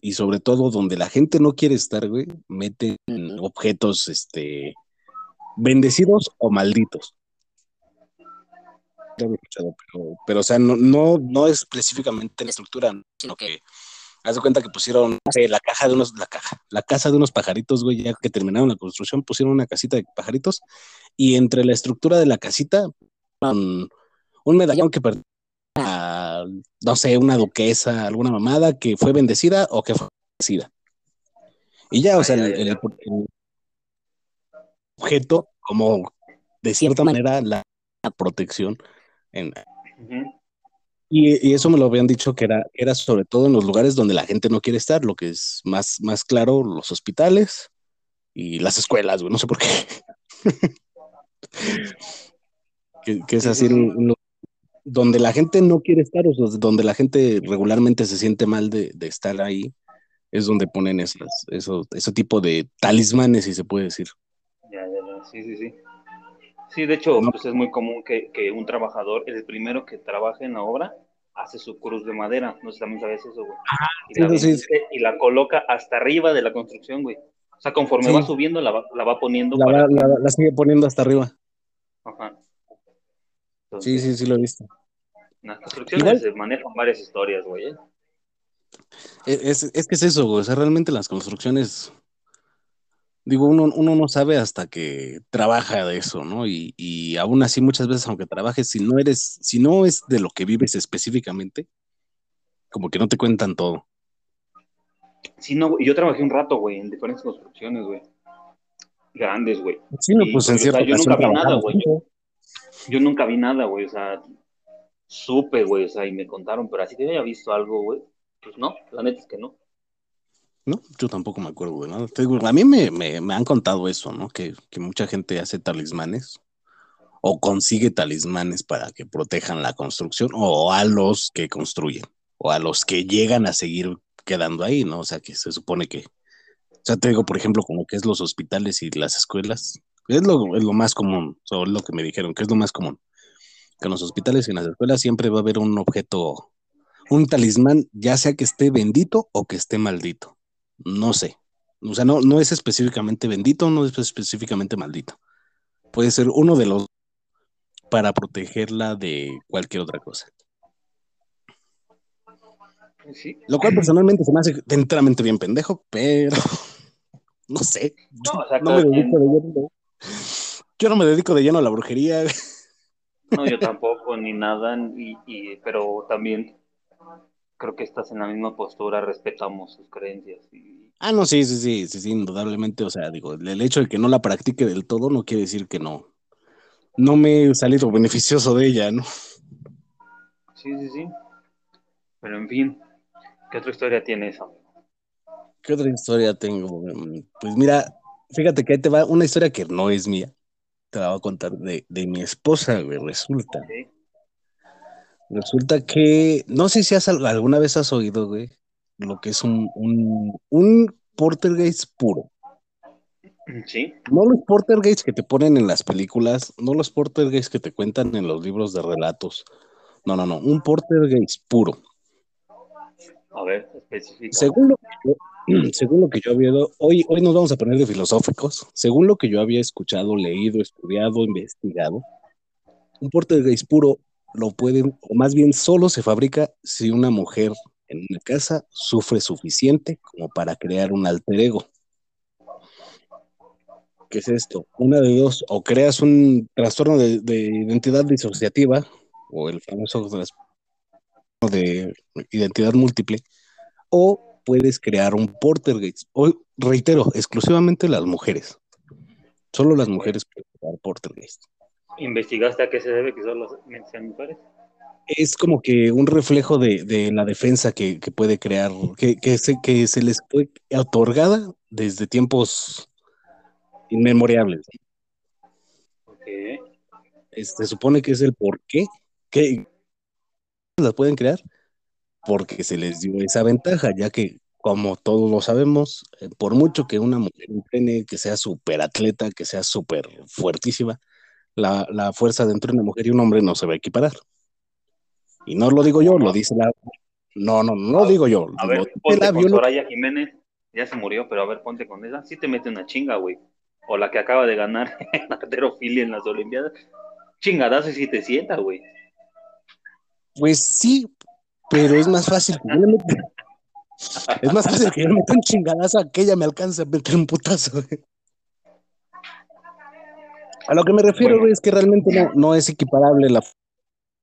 y sobre todo donde la gente no quiere estar, güey, meten objetos este bendecidos o malditos. Pero, pero, o sea, no, no, no específicamente la estructura, sino que Haz de cuenta que pusieron la caja de unos, la caja, la casa de unos pajaritos, güey, ya que terminaron la construcción, pusieron una casita de pajaritos y entre la estructura de la casita, un, medallón que pertenece a, no sé, una duquesa, alguna mamada que fue bendecida o que fue bendecida. Y ya, o sea, el, objeto, como de cierta manera, la, protección en, y, eso me lo habían dicho que era, era sobre todo en los lugares donde la gente no quiere estar, lo que es más, más claro, los hospitales y las escuelas, güey, no sé por qué. [LAUGHS] que, es así, donde la gente no quiere estar, o donde la gente regularmente se siente mal de, estar ahí, es donde ponen esas, eso, ese tipo de talismanes, si se puede decir. Ya, ya, ya, sí, sí, sí. Sí, de hecho, pues es muy común que, un trabajador, el primero que trabaje en la obra, hace su cruz de madera. No sé también sabes eso, güey. y, la y la coloca hasta arriba de la construcción, güey. O sea, conforme va subiendo, la va, la va poniendo. La, la, sigue poniendo hasta arriba. Ajá. sí, sí, sí lo he visto. En las construcciones se manejan varias historias, güey. ¿eh? Es, es, que es eso, güey. O sea, realmente las construcciones digo, uno, uno no sabe hasta que trabaja de eso, ¿no? Y, y, aún así muchas veces, aunque trabajes, si no eres, si no es de lo que vives específicamente, como que no te cuentan todo. Sí, no, yo trabajé un rato, güey, en diferentes construcciones, güey. Grandes, güey. Sí, no, pues en cierto Yo nunca vi nada, güey. Yo, nunca vi nada, güey, o sea, supe, güey, o sea, y me contaron, pero así que había visto algo, güey. Pues no, la neta es que no. No, yo tampoco me acuerdo de nada. a mí me, han contado eso, ¿no? Que, mucha gente hace talismanes o consigue talismanes para que protejan la construcción o a los que construyen o a los que llegan a seguir quedando ahí, ¿no? O sea, que se supone que, o sea, te digo, por ejemplo, como que es los hospitales y las escuelas, es lo, es lo más común, o lo que me dijeron, que es lo más común, que en los hospitales y en las escuelas siempre va a haber un objeto, un talismán, ya sea que esté bendito o que esté maldito, no sé, o sea, no, no es específicamente bendito, no es específicamente maldito, puede ser uno de los para protegerla de cualquier otra cosa. Lo cual personalmente se me hace enteramente bien pendejo, pero [LAUGHS] no sé. No, me dedico de lleno. Yo no me dedico de lleno a la brujería. No, yo tampoco, ni nada, y, pero también creo que estás en la misma postura, respetamos sus creencias. Ah, no, sí, sí, sí, sí, sí, indudablemente, o sea, digo, el hecho de que no la practique del todo no quiere decir que no, no me he salido beneficioso de ella, ¿no? Sí, sí, sí. Pero en fin, ¿qué otra historia tienes, amigo? ¿Qué otra historia tengo? Pues mira, fíjate que ahí te va una historia que no es mía. Te la voy a contar de, mi esposa, güey, resulta. Resulta que, no sé si has, alguna vez has oído, güey, lo que es un, un, un puro. Sí. No los portergates que te ponen en las películas, no los portergates que te cuentan en los libros de relatos. No, no, no, un portergates puro. A ver, específico. Según lo, que yo, [CLEARS THROAT] según lo que yo había, hoy, hoy nos vamos a poner de filosóficos. Según lo que yo había escuchado, leído, estudiado, investigado, un portergates puro lo pueden, o más bien solo se fabrica si una mujer en una casa sufre suficiente como para crear un alter ego. ¿Qué es esto? Una de dos, o creas un trastorno de, identidad disociativa, o el famoso trastorno de identidad múltiple, o puedes crear un portergeist. O, reitero, exclusivamente las mujeres. Solo las mujeres pueden crear portergeist. ¿Investigaste a qué se debe que solo sean mujeres? Es como que un reflejo de, la defensa que, puede crear, que, que, se, que se les fue otorgada desde tiempos inmemorables. se supone que es el por qué que las pueden crear porque se les dio esa ventaja, ya que como todos lo sabemos, eh, por mucho que una mujer entrene, que sea súper atleta, que sea súper fuertísima, la, fuerza dentro de una mujer y un hombre no se va a equiparar. Y no lo digo yo, lo dice la... No, no, no lo digo yo. A ver, ponte con Soraya Jiménez, ya se murió, pero a ver, ponte con esa. Sí te mete una chinga, güey o la que acaba de ganar [LAUGHS] en arterofilia en las Olimpiadas, chingadazo si te sienta, güey. Pues sí, pero es más fácil que yo le meta. Es más fácil que yo meta un chingadazo a que ella me alcance a meter un putazo, güey. A lo que me refiero, es que realmente no, no es equiparable la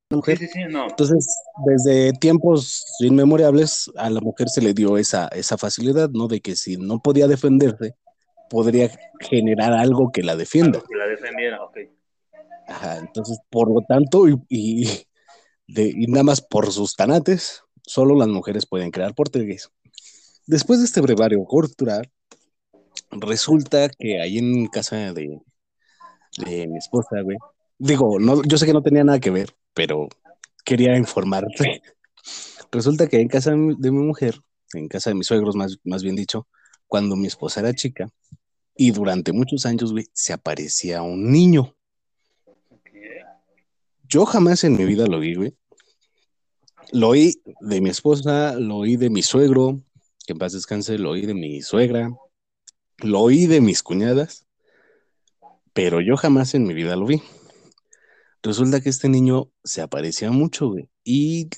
mujer. Sí, sí, sí, no. Entonces, desde tiempos inmemorables, a la mujer se le dio esa, esa facilidad, ¿no? De que si no podía defenderse, podría generar algo que la defienda. que la defendiera, ok. Ajá, entonces, por lo tanto, y, de, nada más por sus tanates, solo las mujeres pueden crear portugués. Después de este brevario cultural, resulta que ahí en casa de, de mi esposa, güey, digo, no, yo sé que no tenía nada que ver, pero quería informarte. [LAUGHS] Resulta que en casa de mi mujer, en casa de mis suegros, más, más bien dicho, cuando mi esposa era chica, y durante muchos años, güey, se aparecía un niño. Yo jamás en mi vida lo vi, güey. Lo oí de mi esposa, lo oí de mi suegro, que en paz descanse, lo oí de mi suegra, lo oí de mis cuñadas, pero yo jamás en mi vida lo vi. Resulta que este niño se aparecía mucho, güey, y...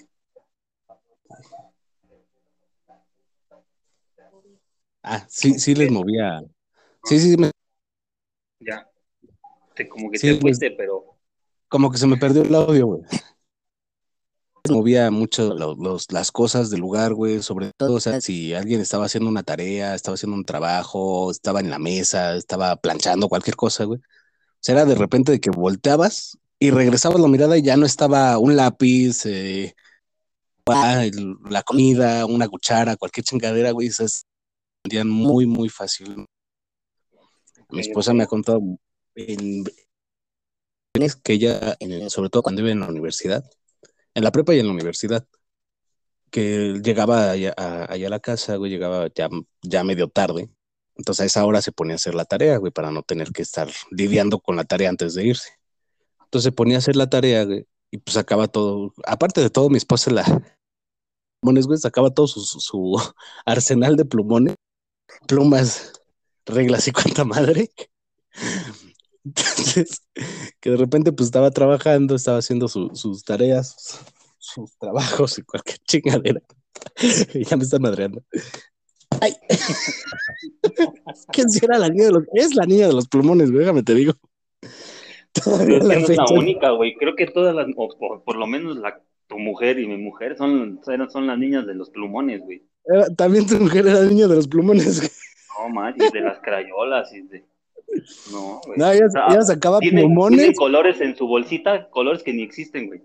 Ah, sí, sí les movía Sí, sí, sí. Ya. como que te pues, fuiste, pero. Como que se me perdió el audio, güey. Movía mucho las cosas del lugar, güey, sobre todo, o sea, si alguien estaba haciendo una tarea, estaba haciendo un trabajo, estaba en la mesa, estaba planchando cualquier cosa, güey. O sea, era de repente de que volteabas y regresabas la mirada y ya no estaba un lápiz, eh, la comida, una cuchara, cualquier chingadera, güey, se sentían muy, muy fácil. Mi esposa me ha contado en, que ella, sobre todo cuando vive en la universidad, en la prepa y en la universidad, que llegaba allá a, allá a la casa, güey, llegaba ya, ya medio tarde. Entonces a esa hora se ponía a hacer la tarea, güey, para no tener que estar lidiando con la tarea antes de irse. Entonces se ponía a hacer la tarea, güey, y pues sacaba todo. Aparte de todo, mi esposa la. Plumones, güey, sacaba todo su, su- su [LAUGHS] arsenal de plumones, plumas, reglas y cuanta madre. [LAUGHS] Entonces, que de repente pues estaba trabajando, estaba haciendo su- sus tareas, sus, sus trabajos y cualquier [LAUGHS] chingadera. Y ya me están madreando. Ay. ¿Quién será la niña de los... Es la niña de los plumones, güey, déjame te digo. Todavía la es la única, güey. Creo que todas las, o por, por lo menos la, tu mujer y mi mujer son, son, son las niñas de los plumones, güey. Era- también tu mujer era niña de los plumones. güey. No, man, y de las crayolas y de... No, güey. No, ella, ella sacaba tiene, plumones. tiene colores en su bolsita, colores que ni existen, güey.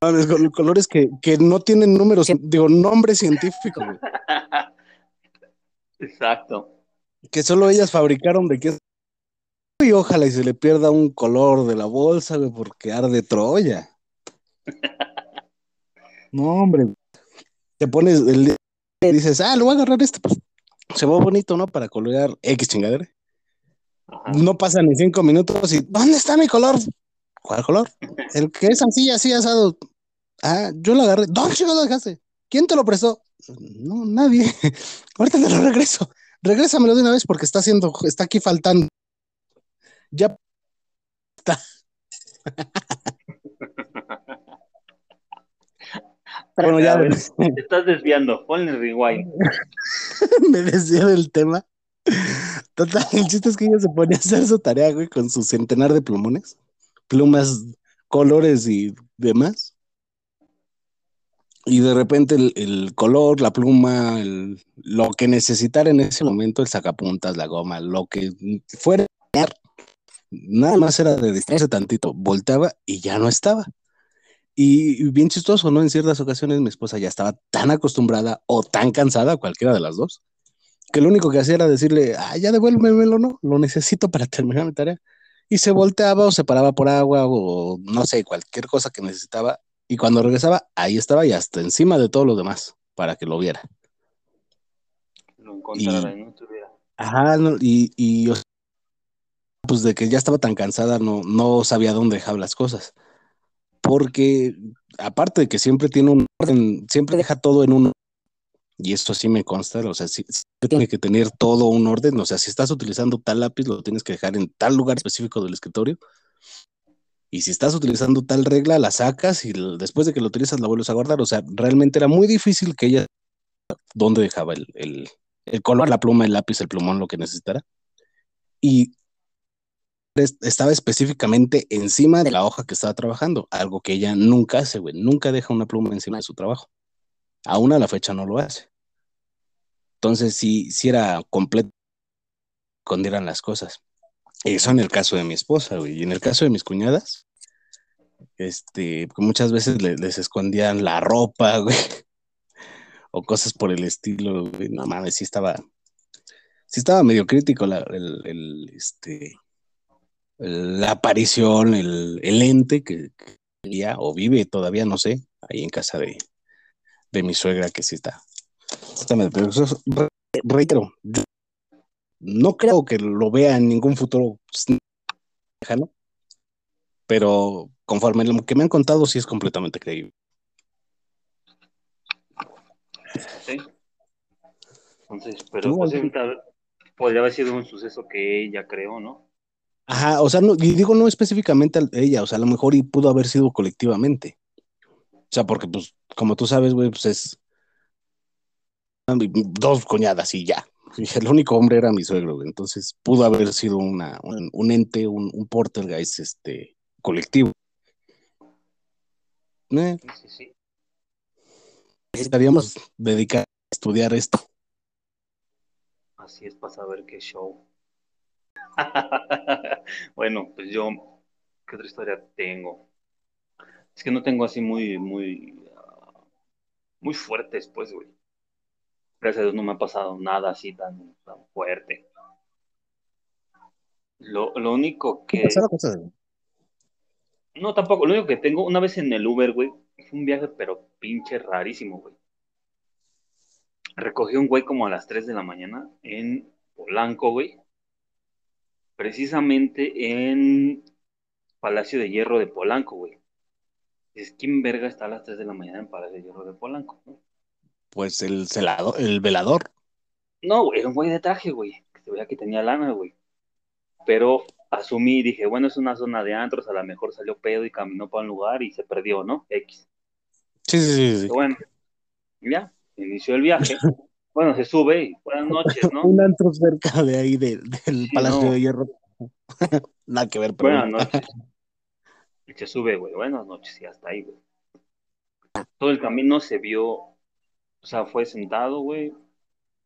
col- colores que, que no tienen números, digo, nombres científicos, güey, Exacto. que solo ellas fabricaron de que. Y ojalá y se le pierda un color de la bolsa, güey, porque arde Troya. [LAUGHS] No, hombre. Te pones el y dices, ah, lo voy a agarrar este, pues se ve bonito, ¿no? Para colgar X chingadera. Ajá. No pasan ni cinco minutos y ¿dónde está mi color? ¿Cuál color? [LAUGHS] El que es así, así asado. Ah, yo lo agarré. ¿Dónde chico lo dejaste? ¿Quién te lo prestó? No, nadie. [LAUGHS] Ahorita te lo regreso. Regrésamelo de una vez porque está haciendo, está aquí faltando. Ya está. [LAUGHS] Bueno, ya ver, te estás desviando. Ponle rewind. [LAUGHS] me desvié del tema. Total, el chiste es que ella se ponía a hacer su tarea, güey, con su centenar de plumones, plumas, colores y demás. Y de repente el, el color, la pluma, el- lo que necesitara en ese momento, el sacapuntas, la goma, lo que fuera, nada más era de distraerse tantito, volteaba y ya no estaba. Y, bien chistoso, ¿no? En ciertas ocasiones mi esposa ya estaba tan acostumbrada o tan cansada, cualquiera de las dos, que lo único que hacía era decirle, ah, ya devuélvemelo, no, lo necesito para [LAUGHS] terminar mi tarea. Y se volteaba o se paraba por agua o no sé, cualquier cosa que necesitaba. Y cuando regresaba, ahí estaba y hasta encima de todo lo demás para que lo viera. Lo encontrara y no tuviera. Ajá, no, y, pues de que ya estaba tan cansada, no, no sabía dónde dejaba las cosas. Porque aparte de que siempre tiene un orden, siempre deja todo en un y esto sí me consta, o sea, sí, sí tiene que tener todo un orden, o sea, si estás utilizando tal lápiz, lo tienes que dejar en tal lugar específico del escritorio. Y si estás utilizando tal regla, la sacas y después de que lo utilizas, la vuelves a guardar. O sea, realmente era muy difícil que ella dónde dejaba el, el, el color, la pluma, el lápiz, el plumón, lo que necesitara. Y estaba específicamente encima de la hoja que estaba trabajando, algo que ella nunca hace, güey. Nunca deja una pluma encima de su trabajo. Aún a la fecha no lo hace. Entonces, sí, sí era completo escondieran las cosas. Eso en el caso de mi esposa, güey. Y en el caso de mis cuñadas, este, que muchas veces le- les escondían la ropa, [LAUGHS] güey. O cosas por el estilo, güey. No mames, sí estaba, sí estaba medio crítico la, el, el, este, la aparición, el, el ente que, que vivía o vive todavía, no sé, ahí en casa de, de mi suegra, que sí está. pero eso- reitero, yo no creo que lo vea en ningún futuro lejano, pero conforme lo que me han contado, sí es completamente creíble. ¿sí? Entonces, pero pues, podría haber sido un suceso que ella creó, ¿no? Ajá, o sea, no, y digo no específicamente a ella, o sea, a lo mejor y pudo haber sido colectivamente. O sea, porque pues, como tú sabes, güey, pues es dos cuñadas y ya. [LAUGHS] El único hombre era mi suegro, güey. Entonces pudo haber sido una, un, un ente, un, un poltergeist este, colectivo. Eh, Sí, sí, sí. necesitaríamos dedicar a estudiar esto. Así es para saber qué show. [LAUGHS] bueno, pues yo, ¿qué otra historia tengo? Es que no tengo así muy, muy, ah, muy fuertes, pues, güey. Gracias a Dios no me ha pasado nada así tan, tan fuerte. Lo, lo único que... Cosas. No, tampoco. Lo único que tengo, una vez en el Uber, güey, Fue un viaje, pero pinche rarísimo, güey. Recogí un güey como a las 3 de la mañana en Polanco, güey. Precisamente en Palacio de Hierro de Polanco, güey. Es ¿quién verga está a las 3 de la mañana en Palacio de Hierro de Polanco? ¿no? Pues el velador. No, güey, era un güey de traje, güey. Que se veía que tenía lana, güey. Pero asumí, dije, bueno, es una zona de antros, a lo mejor salió pedo y caminó para un lugar y se perdió, ¿no? X. Sí, sí, sí. sí. Bueno, ya, inició el viaje. [LAUGHS] Bueno, se sube y buenas noches, ¿no? [LAUGHS] Un antro cerca de ahí, de- del Sí, Palacio no. de Hierro. [LAUGHS] Nada que ver, pero. Buenas noches. Y se sube, güey, buenas noches y hasta ahí, güey. Todo el camino se vio, o sea, fue sentado, güey,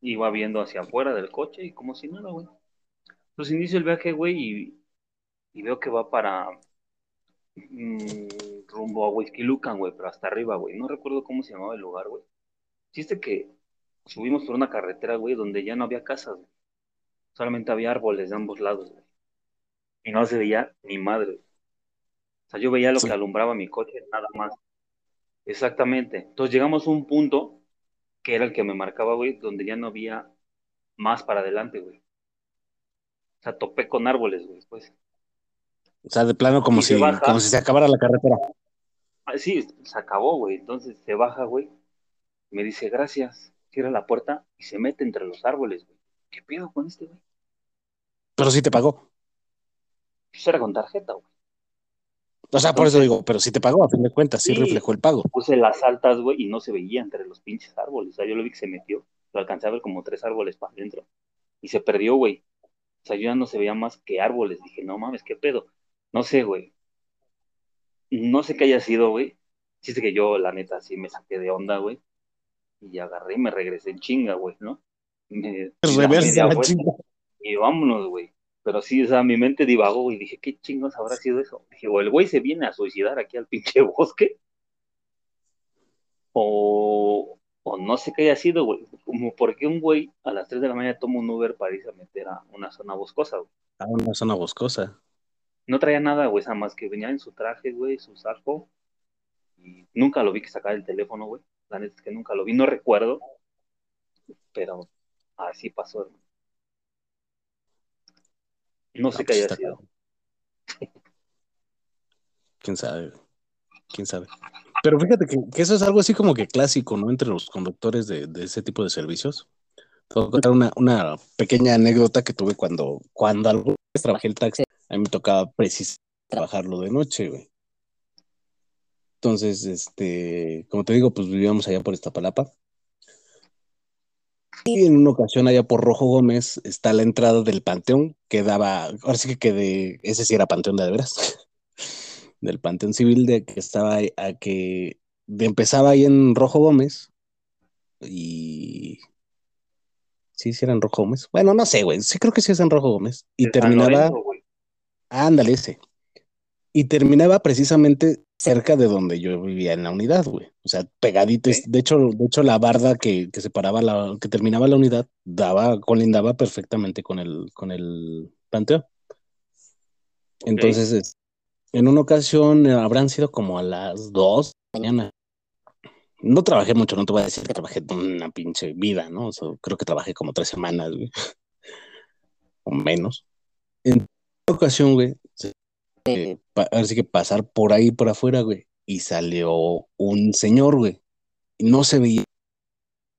iba viendo hacia afuera del coche y como si nada, güey. Entonces inicio el viaje, güey, y, y veo que va para mm, rumbo a Whisky Lucan, güey, pero hasta arriba, güey. No recuerdo cómo se llamaba el lugar, güey. Chiste que subimos por una carretera, güey, donde ya no había casas, güey. Solamente había árboles de ambos lados, güey. Y no se veía ni madre. güey. O sea, yo veía lo Sí. que alumbraba mi coche, nada más. Exactamente. Entonces llegamos a un punto que era el que me marcaba, güey, donde ya no había más para adelante, güey. O sea, topé con árboles, güey, pues. O sea, de plano, como Y si, como si se acabara la carretera. Ah, sí, se acabó, güey. Entonces se baja, güey. Me dice, gracias. Cierra la puerta y se mete entre los árboles, güey. ¿Qué pedo con este, güey? Pero sí te pagó. Pues era con tarjeta, güey. O sea, por eso digo, pero sí te pagó, a fin de cuentas, sí, Sí. reflejó el pago. Puse las altas, güey, y no se veía entre los pinches árboles. O sea, yo lo vi que se metió. Lo alcancé a ver como tres árboles para adentro. Y se perdió, güey. O sea, yo ya no se veía más que árboles. Dije, no mames, qué pedo. No sé, güey. No sé qué haya sido, güey. Chiste que yo, la neta, sí me saqué de onda, güey. Y agarré y me regresé en chinga, güey, ¿no? Me, Reversa la chinga. y vámonos, güey. Pero sí, o sea, mi mente divagó, güey. Dije, ¿qué chingos habrá sido eso? Dije, o el güey se viene a suicidar aquí al pinche [LAUGHS] bosque. O, o no sé qué haya sido, güey. Como porque un güey a las 3 de la mañana toma un Uber para irse a meter a una zona boscosa, güey. A una zona boscosa. No traía nada, güey, nada más que venía en su traje, güey, su saco. Y nunca lo vi que sacara el teléfono, güey. La neta es que nunca lo vi, no recuerdo. Pero así pasó, hermano. No sé Ah, qué pues haya sido. Quién sabe, quién sabe. Pero fíjate que, que eso es algo así como que clásico, ¿no? Entre los conductores de, de ese tipo de servicios. Te voy a contar una, una pequeña anécdota que tuve cuando, cuando alguna vez trabajé el taxi. A mí me tocaba precisamente trabajarlo de noche, güey. Entonces, este, como te digo, pues vivíamos allá por Iztapalapa. Y en una ocasión allá por Rojo Gómez está la entrada del Panteón que daba, ahora sí que quedé, ese sí era Panteón de, de veras, [LAUGHS] del Panteón Civil de que estaba a que de- empezaba ahí en Rojo Gómez y sí, sí era en Rojo Gómez. Bueno, no sé, güey, sí creo que sí es en Rojo Gómez y terminaba, Lorenzo, ándale ese, y terminaba precisamente cerca de donde yo vivía en la unidad, güey. O sea, pegadito. De hecho, de hecho, la barda que, que separaba la, que terminaba la unidad, daba, colindaba perfectamente con el, con el panteón. Entonces, es- en una ocasión eh, habrán sido como a las dos de la mañana. No trabajé mucho, no te voy a decir que trabajé una pinche vida, ¿no? O sea, creo que trabajé como tres semanas, güey. [LAUGHS] O menos. En una ocasión, güey, eh, pa- ahora sí que pasar por ahí, por afuera, güey, y salió un señor, güey. No se veía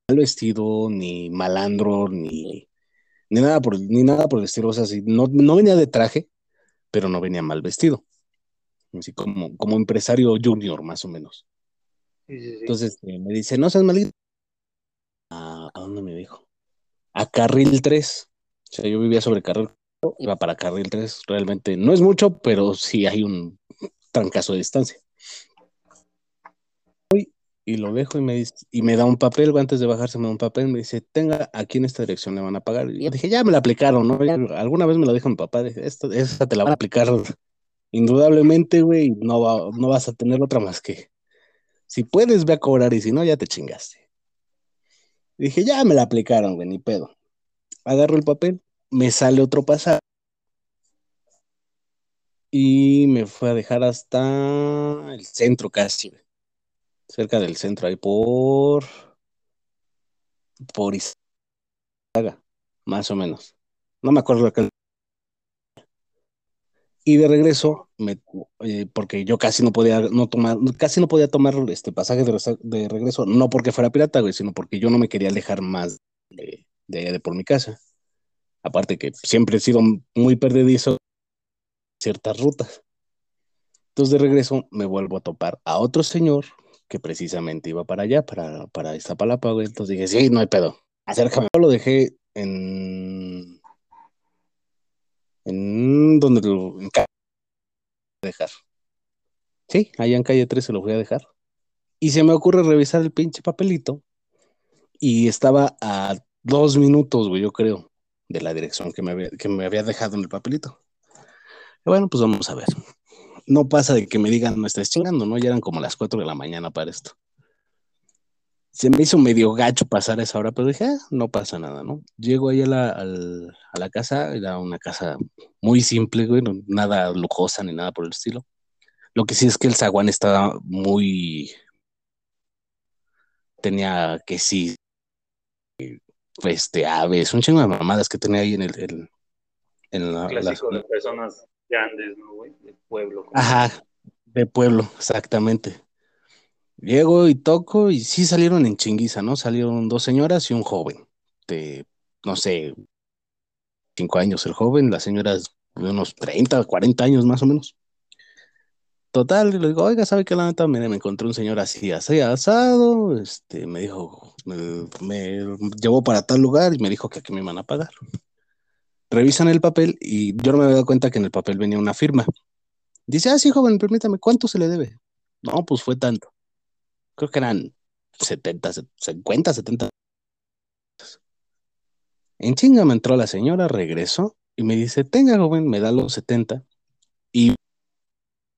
mal vestido, ni malandro, ni, ni nada por, ni nada por el estilo. O sea, sí, no, no venía de traje, pero no venía mal vestido. Así como, como empresario junior, más o menos. Sí, sí, sí. Entonces eh, me dice, no seas malito. ¿A, ¿A dónde me dijo? A Carril 3. O sea, yo vivía sobre Carril, iba para Carril 3. Realmente no es mucho, pero sí hay un trancazo de distancia. Voy y lo dejo y me, dice, y me da un papel, antes de bajarse me da un papel, me dice, tenga, aquí en esta dirección le van a pagar. Y yo dije, ya me la aplicaron, ¿no? Alguna vez me lo dijo mi papá, dije, esta te la van a aplicar indudablemente, güey, no, va, no vas a tener otra más que si puedes, ve a cobrar y si no, ya te chingaste. Dije, ya me la aplicaron, güey, ni pedo. Agarro el papel, me sale otro pasaje y me fue a dejar hasta el centro casi. cerca del centro, ahí por. por Izaga, más o menos. No me acuerdo acá. Y de regreso, me, eh, porque yo casi no podía no tomar, casi no podía tomar este pasaje de, de regreso, no porque fuera pirata, güey, sino porque yo no me quería alejar más de, de, de por mi casa. Aparte que siempre he sido muy perdedizo ciertas rutas. Entonces de regreso me vuelvo a topar a otro señor que precisamente iba para allá, para, para Iztapalapa, güey. Entonces dije, sí, no hay pedo, acércame. Lo dejé en... en donde lo... En dejar. Sí, allá en calle 3 se lo voy a dejar. Y se me ocurre revisar el pinche papelito y estaba a dos minutos, güey, yo creo, de la dirección que me había, que me había dejado en el papelito. Bueno, pues vamos a ver no pasa de que me digan, no estás chingando, ¿no? Ya eran como las 4 de la mañana para esto. Se me hizo medio gacho pasar esa hora, pero dije, ah, no pasa nada, ¿no? Llego ahí a la, a la casa, era una casa muy simple, güey, nada lujosa ni nada por el estilo. Lo que sí es que el zaguán estaba muy. Tenía que sí. Este, aves, un chingo de mamadas que tenía ahí en el. en la, Clásico de personas grandes, ¿no, güey? De pueblo. Ajá, de pueblo, exactamente. Llego y toco y sí salieron en chinguiza, ¿no? Salieron dos señoras y un joven de, no sé, cinco años el joven, la señora de unos 30, 40 años más o menos. Total, le digo, oiga, ¿sabe qué? La neta, me, encontré un señor así, así, asado, este, me dijo, me, me, llevó para tal lugar y me dijo que aquí me iban a pagar revisan el papel y yo no me había dado cuenta que en el papel venía una firma. Dice, ah, sí, joven, permítame, ¿cuánto se le debe? No, pues fue tanto. Creo que eran 70, 50, 70. En chinga me entró la señora, regresó y me dice, tenga, joven, me da los 70 y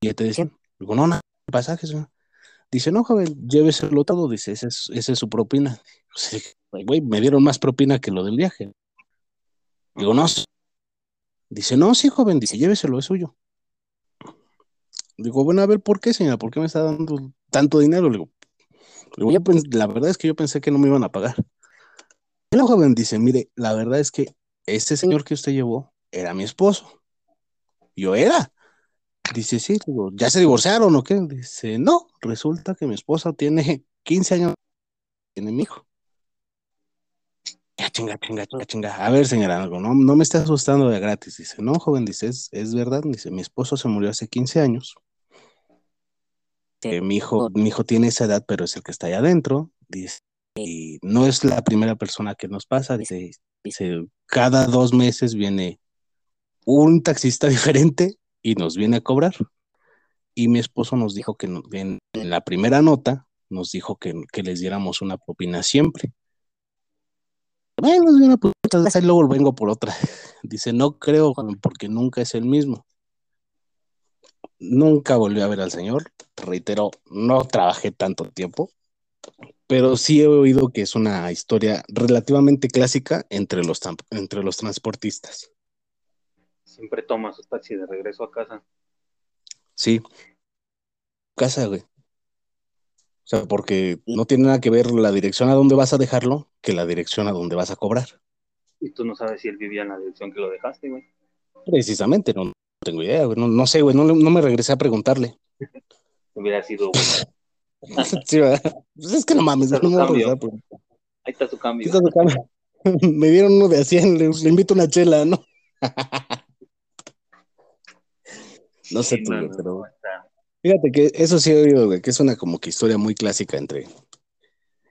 ya te decían, digo, no, no, pasaje, señor. Dice, no, joven, lléveselo todo, dice, esa es, esa es su propina. [LAUGHS] Güey, me dieron más propina que lo del viaje. Digo, no. Dice, no, sí, joven, dice, lléveselo, es suyo. Digo, bueno, a ver, ¿por qué, señora? ¿Por qué me está dando tanto dinero? Le digo, la verdad es que yo pensé que no me iban a pagar. La joven dice, mire, la verdad es que este señor que usted llevó era mi esposo. Yo era. Dice, sí, digo, ¿ya se divorciaron o qué? Dice, no, resulta que mi esposa tiene 15 años, tiene mi hijo. Ya, chinga, chinga, chinga, chinga. A ver, señora, no, no me está asustando de gratis. Dice, no, joven, dice, es, verdad. Dice, mi esposo se murió hace 15 años. mi hijo, mi hijo tiene esa edad, pero es el que está allá adentro. Dice, y no es la primera persona que nos pasa. Dice, dice, cada dos meses viene un taxista [LAUGHS] diferente y nos viene a cobrar. Y mi esposo nos dijo que en, la primera nota nos dijo que, que les diéramos una propina siempre bueno, pues y luego vengo por otra. [LAUGHS] Dice, no creo, porque nunca es el mismo. Nunca volvió a ver al señor. Reitero, no trabajé tanto tiempo, pero sí he oído que es una historia relativamente clásica entre los, entre los transportistas. Siempre toma su taxi de regreso a casa. Sí. Casa, güey. O sea, porque no tiene nada que ver la dirección a donde vas a dejarlo que la dirección a donde vas a cobrar. Y tú no sabes si él vivía en la dirección que lo dejaste, güey. Precisamente, no, tengo idea, güey. No, sé, güey. No, me regresé a preguntarle. [LAUGHS] Hubiera sido, güey. [LAUGHS] sí, Pues es que no mames, no me Ahí está su cambio. Está su cambio. [LAUGHS] me dieron uno de a 100, le, invito una chela, ¿no? No sé tú, pero. Fíjate que eso sí he oído, güey, que es una como que historia muy clásica entre,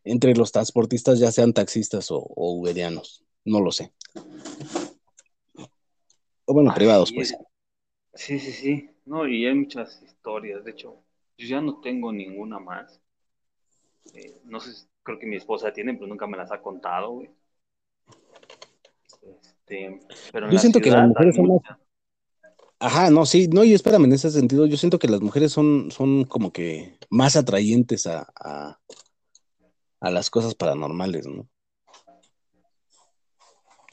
entre los transportistas, ya sean taxistas o, uberianos. No lo sé. O bueno, privados, pues. Sí, sí, sí. No, y hay muchas historias. De hecho, yo ya no tengo ninguna más. Eh, no sé, creo que mi esposa tiene, pero nunca me las ha contado, güey. Este, pero yo siento que las mujeres son más, Ajá, no, sí, no, y espérame, en ese sentido, yo siento que las mujeres son, son como que más atrayentes a, a, las cosas paranormales, ¿no?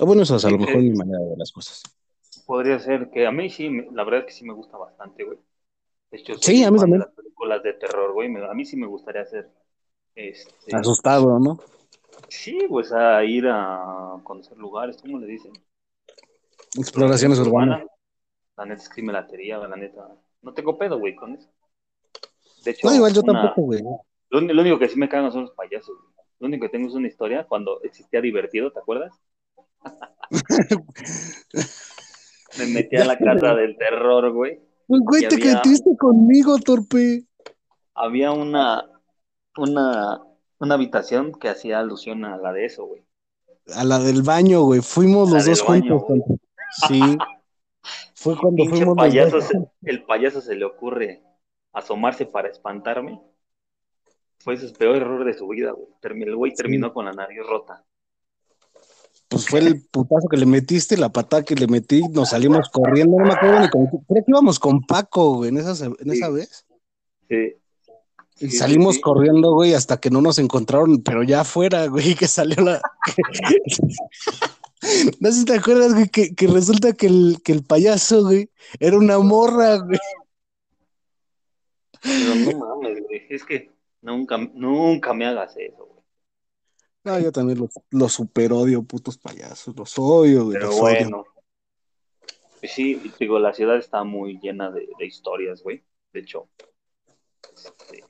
O bueno, eso es a lo mejor mi manera de ver las cosas. Podría ser que a mí sí, la verdad es que sí me gusta bastante, güey. De hecho, sí, a mí también. películas de terror, güey. A mí sí me gustaría ser este, asustado, ¿no? Sí, pues a ir a conocer lugares, ¿cómo le dicen? Exploraciones urbanas. La neta es que me latería, la neta. No tengo pedo, güey, con eso. De hecho, no, igual yo tampoco, güey. Lo, único que sí me cagan son los payasos. Lo único que tengo es una historia cuando existía divertido, ¿te acuerdas? [LAUGHS] me metí a la casa del terror, güey. Pues, güey, te había... conmigo, torpe. Había una, una, una habitación que hacía alusión a la de eso, güey. A la del baño, güey. Fuimos los dos juntos. Sí. [LAUGHS] Fue cuando fuimos payaso el payaso se le ocurre asomarse para espantarme. Fue su peor error de su vida, güey. El güey terminó con la nariz rota. Pues fue el putazo que le metiste, la patada que le metí, nos salimos corriendo, no me acuerdo ni con... Creo que íbamos con Paco, güey, en esa, en esa vez. Sí. Y salimos corriendo, güey, hasta que no nos encontraron, pero ya afuera, güey, que salió la. [LAUGHS] no sé si te acuerdas, güey, que, que resulta que el, que el payaso, güey, era una morra, güey. Pero no mames, güey. Es que nunca, nunca me hagas eso, güey. No, yo también los, los super odio, putos payasos. Los odio, güey. Pero bueno. Pues sí, digo, la ciudad está muy llena de, de historias, güey. De hecho, este,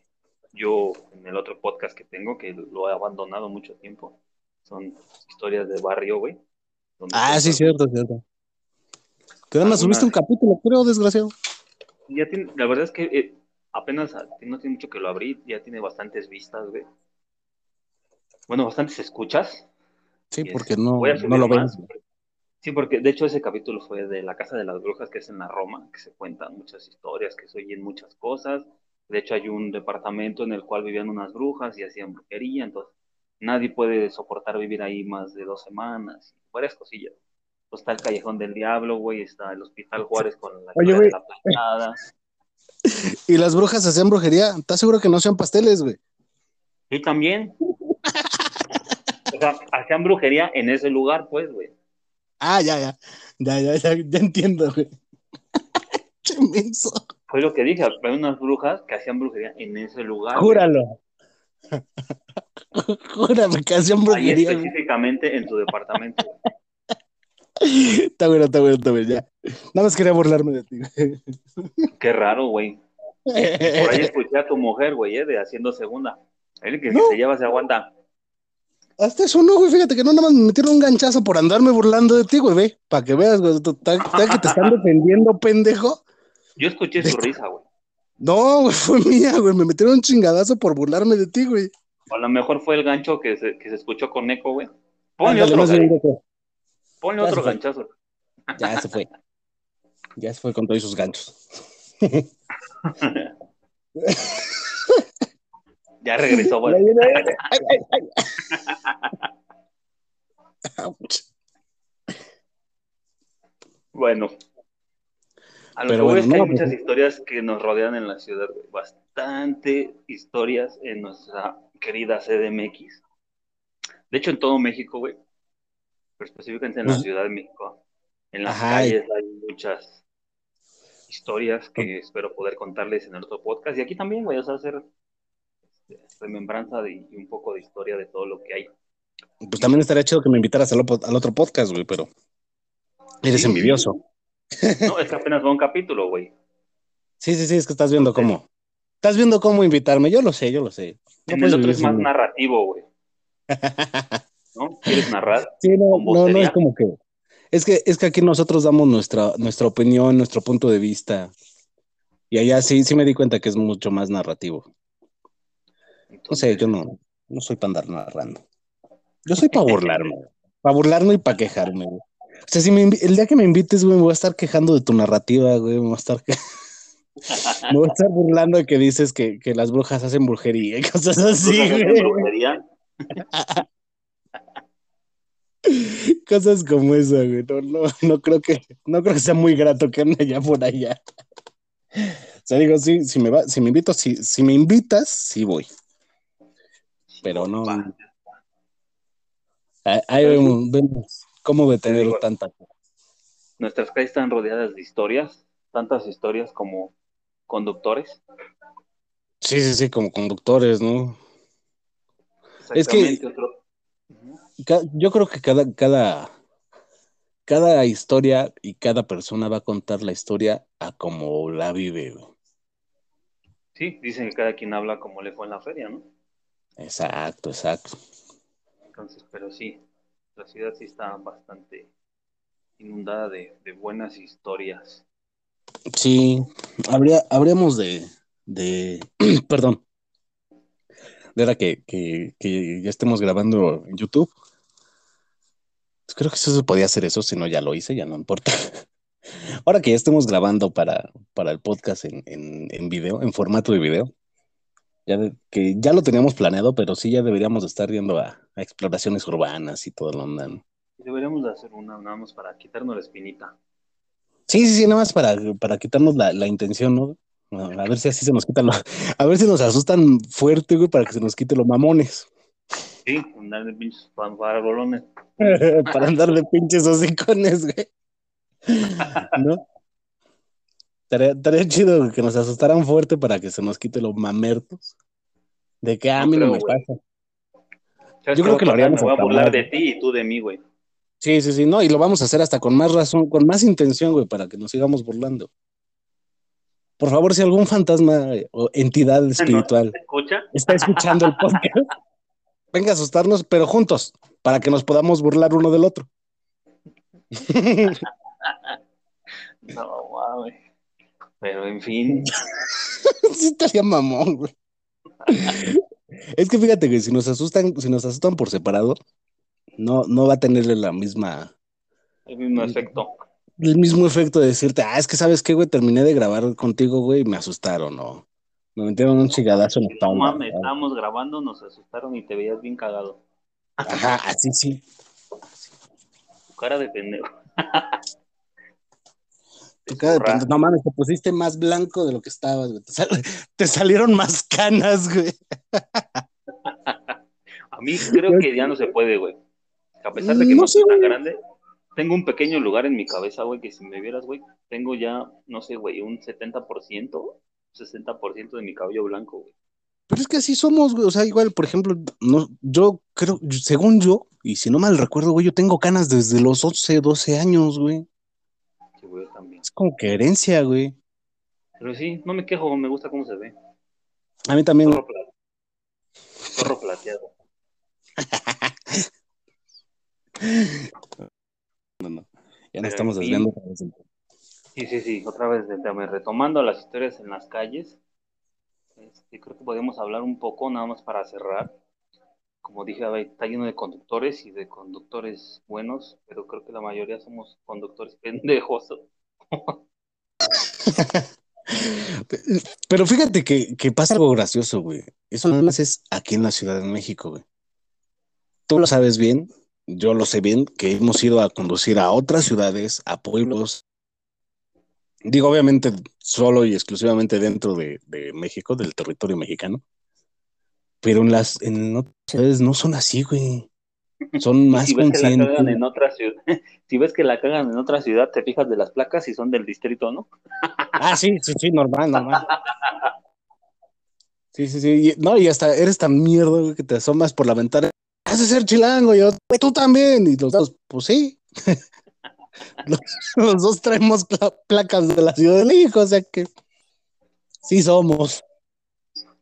yo en el otro podcast que tengo, que lo he abandonado mucho tiempo, son historias de barrio, güey. Ah, sí, cierto, cierto. Que nada más subiste un capítulo, creo, desgraciado. Ya tiene, la verdad es que eh, apenas no tiene mucho que lo abrí, ya tiene bastantes vistas, güey. Bueno, bastantes escuchas. Sí, porque no, no lo ves. Sí, porque de hecho ese capítulo fue de la Casa de las Brujas, que es en la Roma, que se cuentan muchas historias, que se oyen muchas cosas. De hecho, hay un departamento en el cual vivían unas brujas y hacían brujería, entonces nadie puede soportar vivir ahí más de dos semanas, varias cosillas. Pues está el Callejón del Diablo, güey, está el Hospital Juárez con la, Oye, de la plantada. [LAUGHS] Y las brujas hacían brujería, ¿estás seguro que no hacían pasteles, güey? Sí, también. o sea, hacían brujería en ese lugar, pues, güey. Ah, ya, ya. Ya, ya, ya, ya entiendo, güey. [LAUGHS] Qué inmenso. Fue lo que dije, hay unas brujas que hacían brujería en ese lugar. Júralo. Que hacían brujería. Ahí específicamente en tu departamento. Está bueno, está bueno, está bueno, ya. Nada más quería burlarme de ti. Qué raro, güey. Por ahí escuché a tu mujer, güey, ¿eh? de haciendo segunda. El que, se lleva se aguanta. Hasta eso no, güey, fíjate que no nada más me metieron un ganchazo por andarme burlando de ti, güey, ve, para que veas, güey, que te están [LAUGHS] defendiendo, pendejo. Yo escuché su risa, güey. No, güey, fue mía, güey. Me metieron un chingadazo por burlarme de ti, güey. a lo mejor fue el gancho que se, que se escuchó con eco, güey. Ponle otro, Ponle otro ganchazo. Ya se fue. Ya se fue con todos sus ganchos. [LAUGHS] ya regresó, güey. bueno, a lo Pero que es que hay muchas pues, historias que nos rodean en la ciudad, Bastante historias en nuestra querida CDMX. De hecho, en todo México, güey. Pero específicamente en la Ciudad de México. En las calles hay muchas historias que espero poder contarles en el otro podcast. Y aquí también, voy a hacer este, remembranza de, y un poco de historia de todo lo que hay. Pues también estaría chido que me invitaras al, otro podcast, güey, pero eres envidioso. No, es que apenas va un capítulo, güey. Sí, sí, sí, es que estás viendo cómo. Estás viendo cómo invitarme, yo lo sé, yo lo sé. en el otro es más narrativo, güey. [LAUGHS] ¿No? ¿Quieres narrar? Sí, no, no, no es como que. Es que, es que aquí nosotros damos nuestra, nuestra opinión, nuestro punto de vista. Y allá sí, sí me di cuenta que es mucho más narrativo. no sé, yo no, no soy para andar narrando. Yo soy para [LAUGHS] burlarme. para burlarme y para quejarme, güey. O sea, si el día que me invites, güey, me voy a estar quejando de tu narrativa, güey, me voy a estar, [LAUGHS] me voy a estar burlando de que dices que, que las brujas hacen brujería y cosas así, güey. brujería? [LAUGHS] cosas como esa, güey. No, no, no, creo que, no creo que sea muy grato que ande allá por allá. O sea, digo, sí, si me va, si me invito, si, si me invitas, sí voy. Pero no. Ahí vemos, vemos. ¿Cómo detener tanta? Nuestras calles están rodeadas de historias, tantas historias como conductores. Sí, sí, sí, como conductores, ¿no? Es que yo creo que cada, cada, cada historia y cada persona va a contar la historia a como la vive. Sí, dicen que cada quien habla como le fue en la feria, ¿no? Exacto, exacto. Entonces, pero sí, la ciudad sí está bastante inundada de, buenas historias. Sí, habría, habríamos de, de [CLEARS THROAT] perdón, de la que, que, ya estemos grabando en YouTube. Creo que eso se podía hacer eso, si no ya lo hice, ya no importa. [LAUGHS] Ahora que ya estemos grabando para, para el podcast en, en video, en formato de video, ya que ya lo teníamos planeado, pero sí ya deberíamos estar yendo a, exploraciones urbanas y todo lo onda. Deberíamos de hacer una nada más para quitarnos la espinita. Sí, sí, sí, nada más para, para quitarnos la, la intención, ¿no? A ver si así se nos quitan los, a ver si nos asustan fuerte, güey, para que se nos quite los mamones. Sí, andar de pinches [LAUGHS] para andar de pinches hocicones, güey. ¿No? Estaría, chido que nos asustaran fuerte para que se nos quite los mamertos. De que ah, a mí no, me pasa. Yo creo que lo haríamos. Me voy a burlar de ti y tú de mí, güey. Sí, sí, sí, no, y lo vamos a hacer hasta con más razón, con más intención, güey, para que nos sigamos burlando. Por favor, si algún fantasma o entidad [LAUGHS] espiritual está escuchando el podcast, [LAUGHS] venga a asustarnos, pero juntos, para que nos podamos burlar uno del otro. [LAUGHS] no, mames. Pero en fin. [LAUGHS] sí estaría mamón, güey. es que fíjate que si nos asustan, si nos asustan por separado, no, no va a tenerle la misma. El mismo efecto. El mismo efecto de decirte, ah, es que sabes qué, güey, terminé de grabar contigo, güey, y me asustaron, ¿no? Me metieron un chigadazo en la No mames, estábamos grabando, nos asustaron y te veías bien cagado. Ajá, así sí. Tu cara de pendejo. [LAUGHS] no mames, te pusiste más blanco de lo que estabas, güey. Te, salieron más canas, güey. [LAUGHS] A mí creo que ya no se puede, güey. A pesar de que no, soy tan grande, tengo un pequeño lugar en mi cabeza, güey, que si me vieras, güey, tengo ya, no sé, güey, un 70%, 60% de mi cabello blanco, güey. Pero es que así somos, güey. O sea, igual, por ejemplo, no, yo creo, según yo, y si no mal recuerdo, güey, yo tengo canas desde los 11, 12 años, güey. Es como que herencia, güey. Pero sí, no me quejo, me gusta cómo se ve. A mí también. Zorro, plateado. [LAUGHS] no, no. Ya no estamos desviando. Sí, sí, sí. Otra vez, retomando las historias en las calles. Este, creo que podemos hablar un poco, nada más para cerrar como dije, está lleno de conductores y de conductores buenos, pero creo que la mayoría somos conductores [LAUGHS] pendejos. [LAUGHS] pero fíjate que, pasa algo gracioso, güey. Eso no más es aquí en la Ciudad de México, güey. Tú lo sabes bien, yo lo sé bien, que hemos ido a conducir a otras ciudades, a pueblos. Digo, obviamente, solo y exclusivamente dentro de México, del territorio mexicano pero en las en otras ciudades no son así, güey. Son más si ves Que la cagan en otra ciudad, [LAUGHS] si ves que la cagan en otra ciudad, te fijas de las placas y son del distrito, ¿no? [LAUGHS] Ah, sí, sí, sí, normal, normal. [LAUGHS] Sí, sí, sí. no, y hasta eres tan mierda, que te asomas por la ventana. Haces ser chilango, yo, tú también. Y los dos, pues sí. los, dos traemos placas de la Ciudad de México, o sea que sí somos.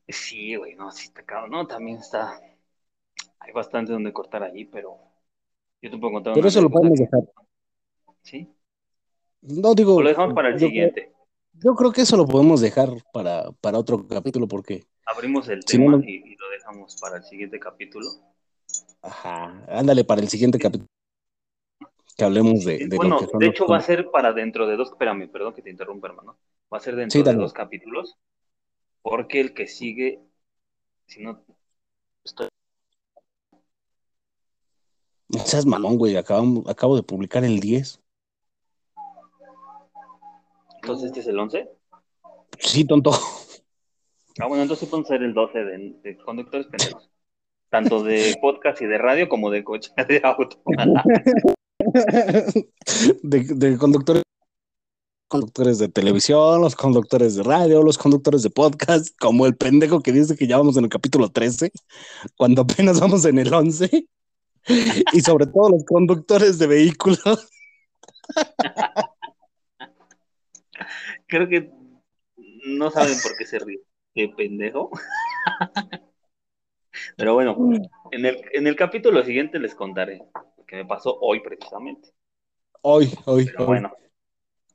Sí, güey, no, sí está cabrón. No, también está. Hay bastante donde cortar allí, pero yo te puedo contar. Pero eso lo podemos dejar. ¿Sí? No, digo. lo dejamos para el siguiente. yo creo que eso lo podemos dejar para, para otro capítulo, porque. Abrimos el tema y, lo dejamos para el siguiente capítulo. Ajá, ándale para el siguiente capítulo. Que hablemos de. bueno, de hecho, va a ser para dentro de dos. Espérame, perdón que te interrumpa, hermano. Va a ser dentro de dos capítulos porque el que sigue, si no estoy. No seas mamón, güey. Acabo, acabo de publicar el 10. Entonces, ¿este es el 11? Sí, tonto. Ah, bueno, entonces podemos ser el 12 de, conductores pendejos. Tanto de podcast y de radio como de coche, de auto. [LAUGHS] de, de conductores conductores de televisión, los conductores de radio, los conductores de podcast, como el pendejo que dice que ya vamos en el capítulo 13, cuando apenas vamos en el 11, [LAUGHS] y sobre todo los conductores de vehículos. [LAUGHS] Creo que no saben por qué se ríe. Qué pendejo. Pero bueno, en el, en el capítulo siguiente les contaré lo que me pasó hoy precisamente. Hoy, hoy. Pero bueno,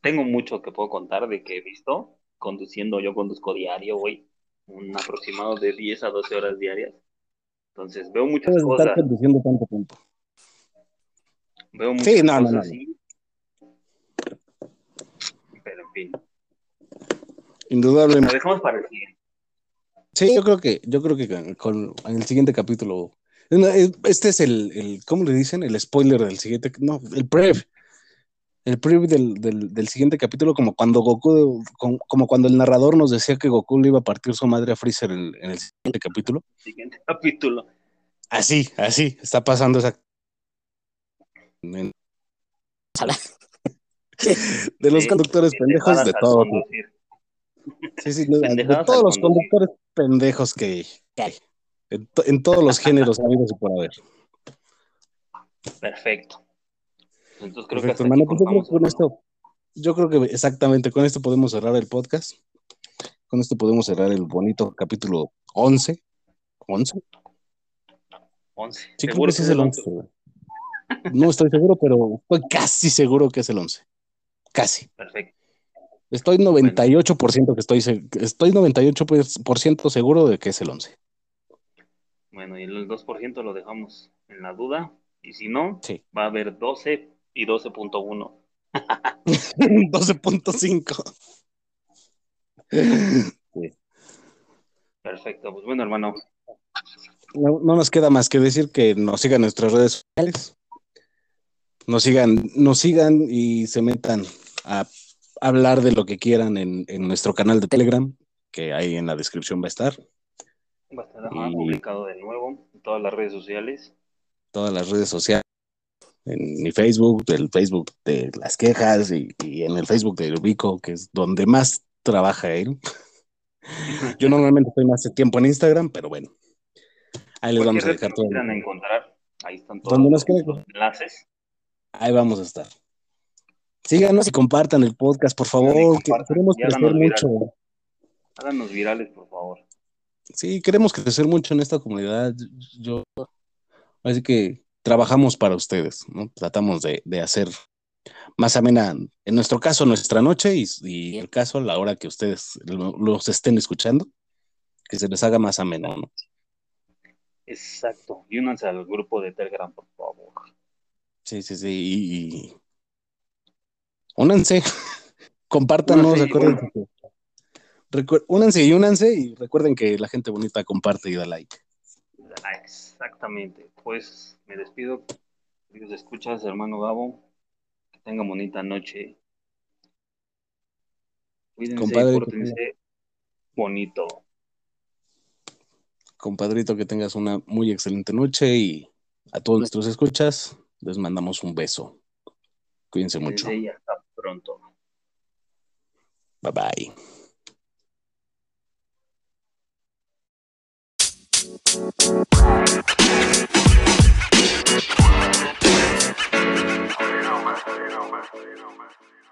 tengo mucho que puedo contar de que he visto conduciendo. Yo conduzco diario, güey. Un aproximado de 10 a 12 horas diarias. Entonces veo muchas Puedes cosas. estar conduciendo tanto tiempo. Veo muchas Sí, no, no, cosas no. Pero en fin, lo Indudablemente. dejamos para el siguiente. Sí, yo creo que, yo creo que con, con- en el siguiente capítulo. Este es el, el, ¿cómo le dicen? El spoiler del siguiente, no, el prev. El prev del, del, del siguiente capítulo, como cuando Goku, como, como cuando el narrador nos decía que Goku le iba a partir su madre a Freezer en, en el siguiente capítulo. Siguiente capítulo. Así, así, está pasando esa. [LAUGHS] De los Sí, conductores pendejos de todo. Sí, sí, de- todos los conductores pendejos que hay. En, to- en todos los géneros [LAUGHS] habidos y por haber. Perfecto. Entonces creo Perfecto, que hermano. Pues yo creo que con esto, yo creo que exactamente con esto podemos cerrar el podcast. Con esto podemos cerrar el bonito capítulo 11. ¿11? 11. Sí, creo que sí es el 11. güey. No estoy seguro, pero estoy casi seguro que es el 11. Casi. Perfecto. Estoy 98% que estoy, estoy 98% seguro de que es el 11. Bueno, y el 2% lo dejamos en la duda. Y si no, Sí. va a haber 12 y 12.1. 12.5. [LAUGHS] Perfecto. Pues bueno, hermano. No, no nos queda más que decir que nos sigan nuestras redes sociales. Nos sigan, nos sigan y se metan a hablar de lo que quieran en, en nuestro canal de Telegram, que ahí en la descripción va a estar. Va a estar Y- publicado de nuevo en todas las redes sociales. Todas las redes sociales. En mi Facebook, el Facebook de las quejas y, y en el Facebook de Ubico, que es donde más trabaja él. [LAUGHS] Yo normalmente estoy más tiempo en Instagram, pero bueno. Ahí les vamos a dejar todo. encontrar, ahí están todos los, enlaces. Ahí vamos a estar. Síganos y compartan el podcast, por favor, que queremos crecer mucho. Háganos virales, por favor. Sí, queremos crecer mucho en esta comunidad. Yo, así que trabajamos para ustedes, ¿no? Tratamos de, de hacer más amena, en nuestro caso, nuestra noche y, y el caso, la hora que ustedes lo- los estén escuchando, que se les haga más ameno, ¿no? Exacto. Y únanse al grupo de Telegram, por favor. Sí, sí, sí. Y, y- únanse, [LAUGHS] compártanos, Únanse y acuérdense que- recu- únanse y únanse y recuerden que la gente bonita comparte y da like. Exactamente. Pues me despido, queridos escuchas, hermano Gabo. Que tengan bonita noche. Cuídense Compadre, y bonito. Compadrito, que tengas una muy excelente noche y a todos nuestros escuchas les mandamos un beso. Cuídense Cuídense mucho. Y hasta pronto. Bye bye. You don't matter, you don't matter, you don't matter.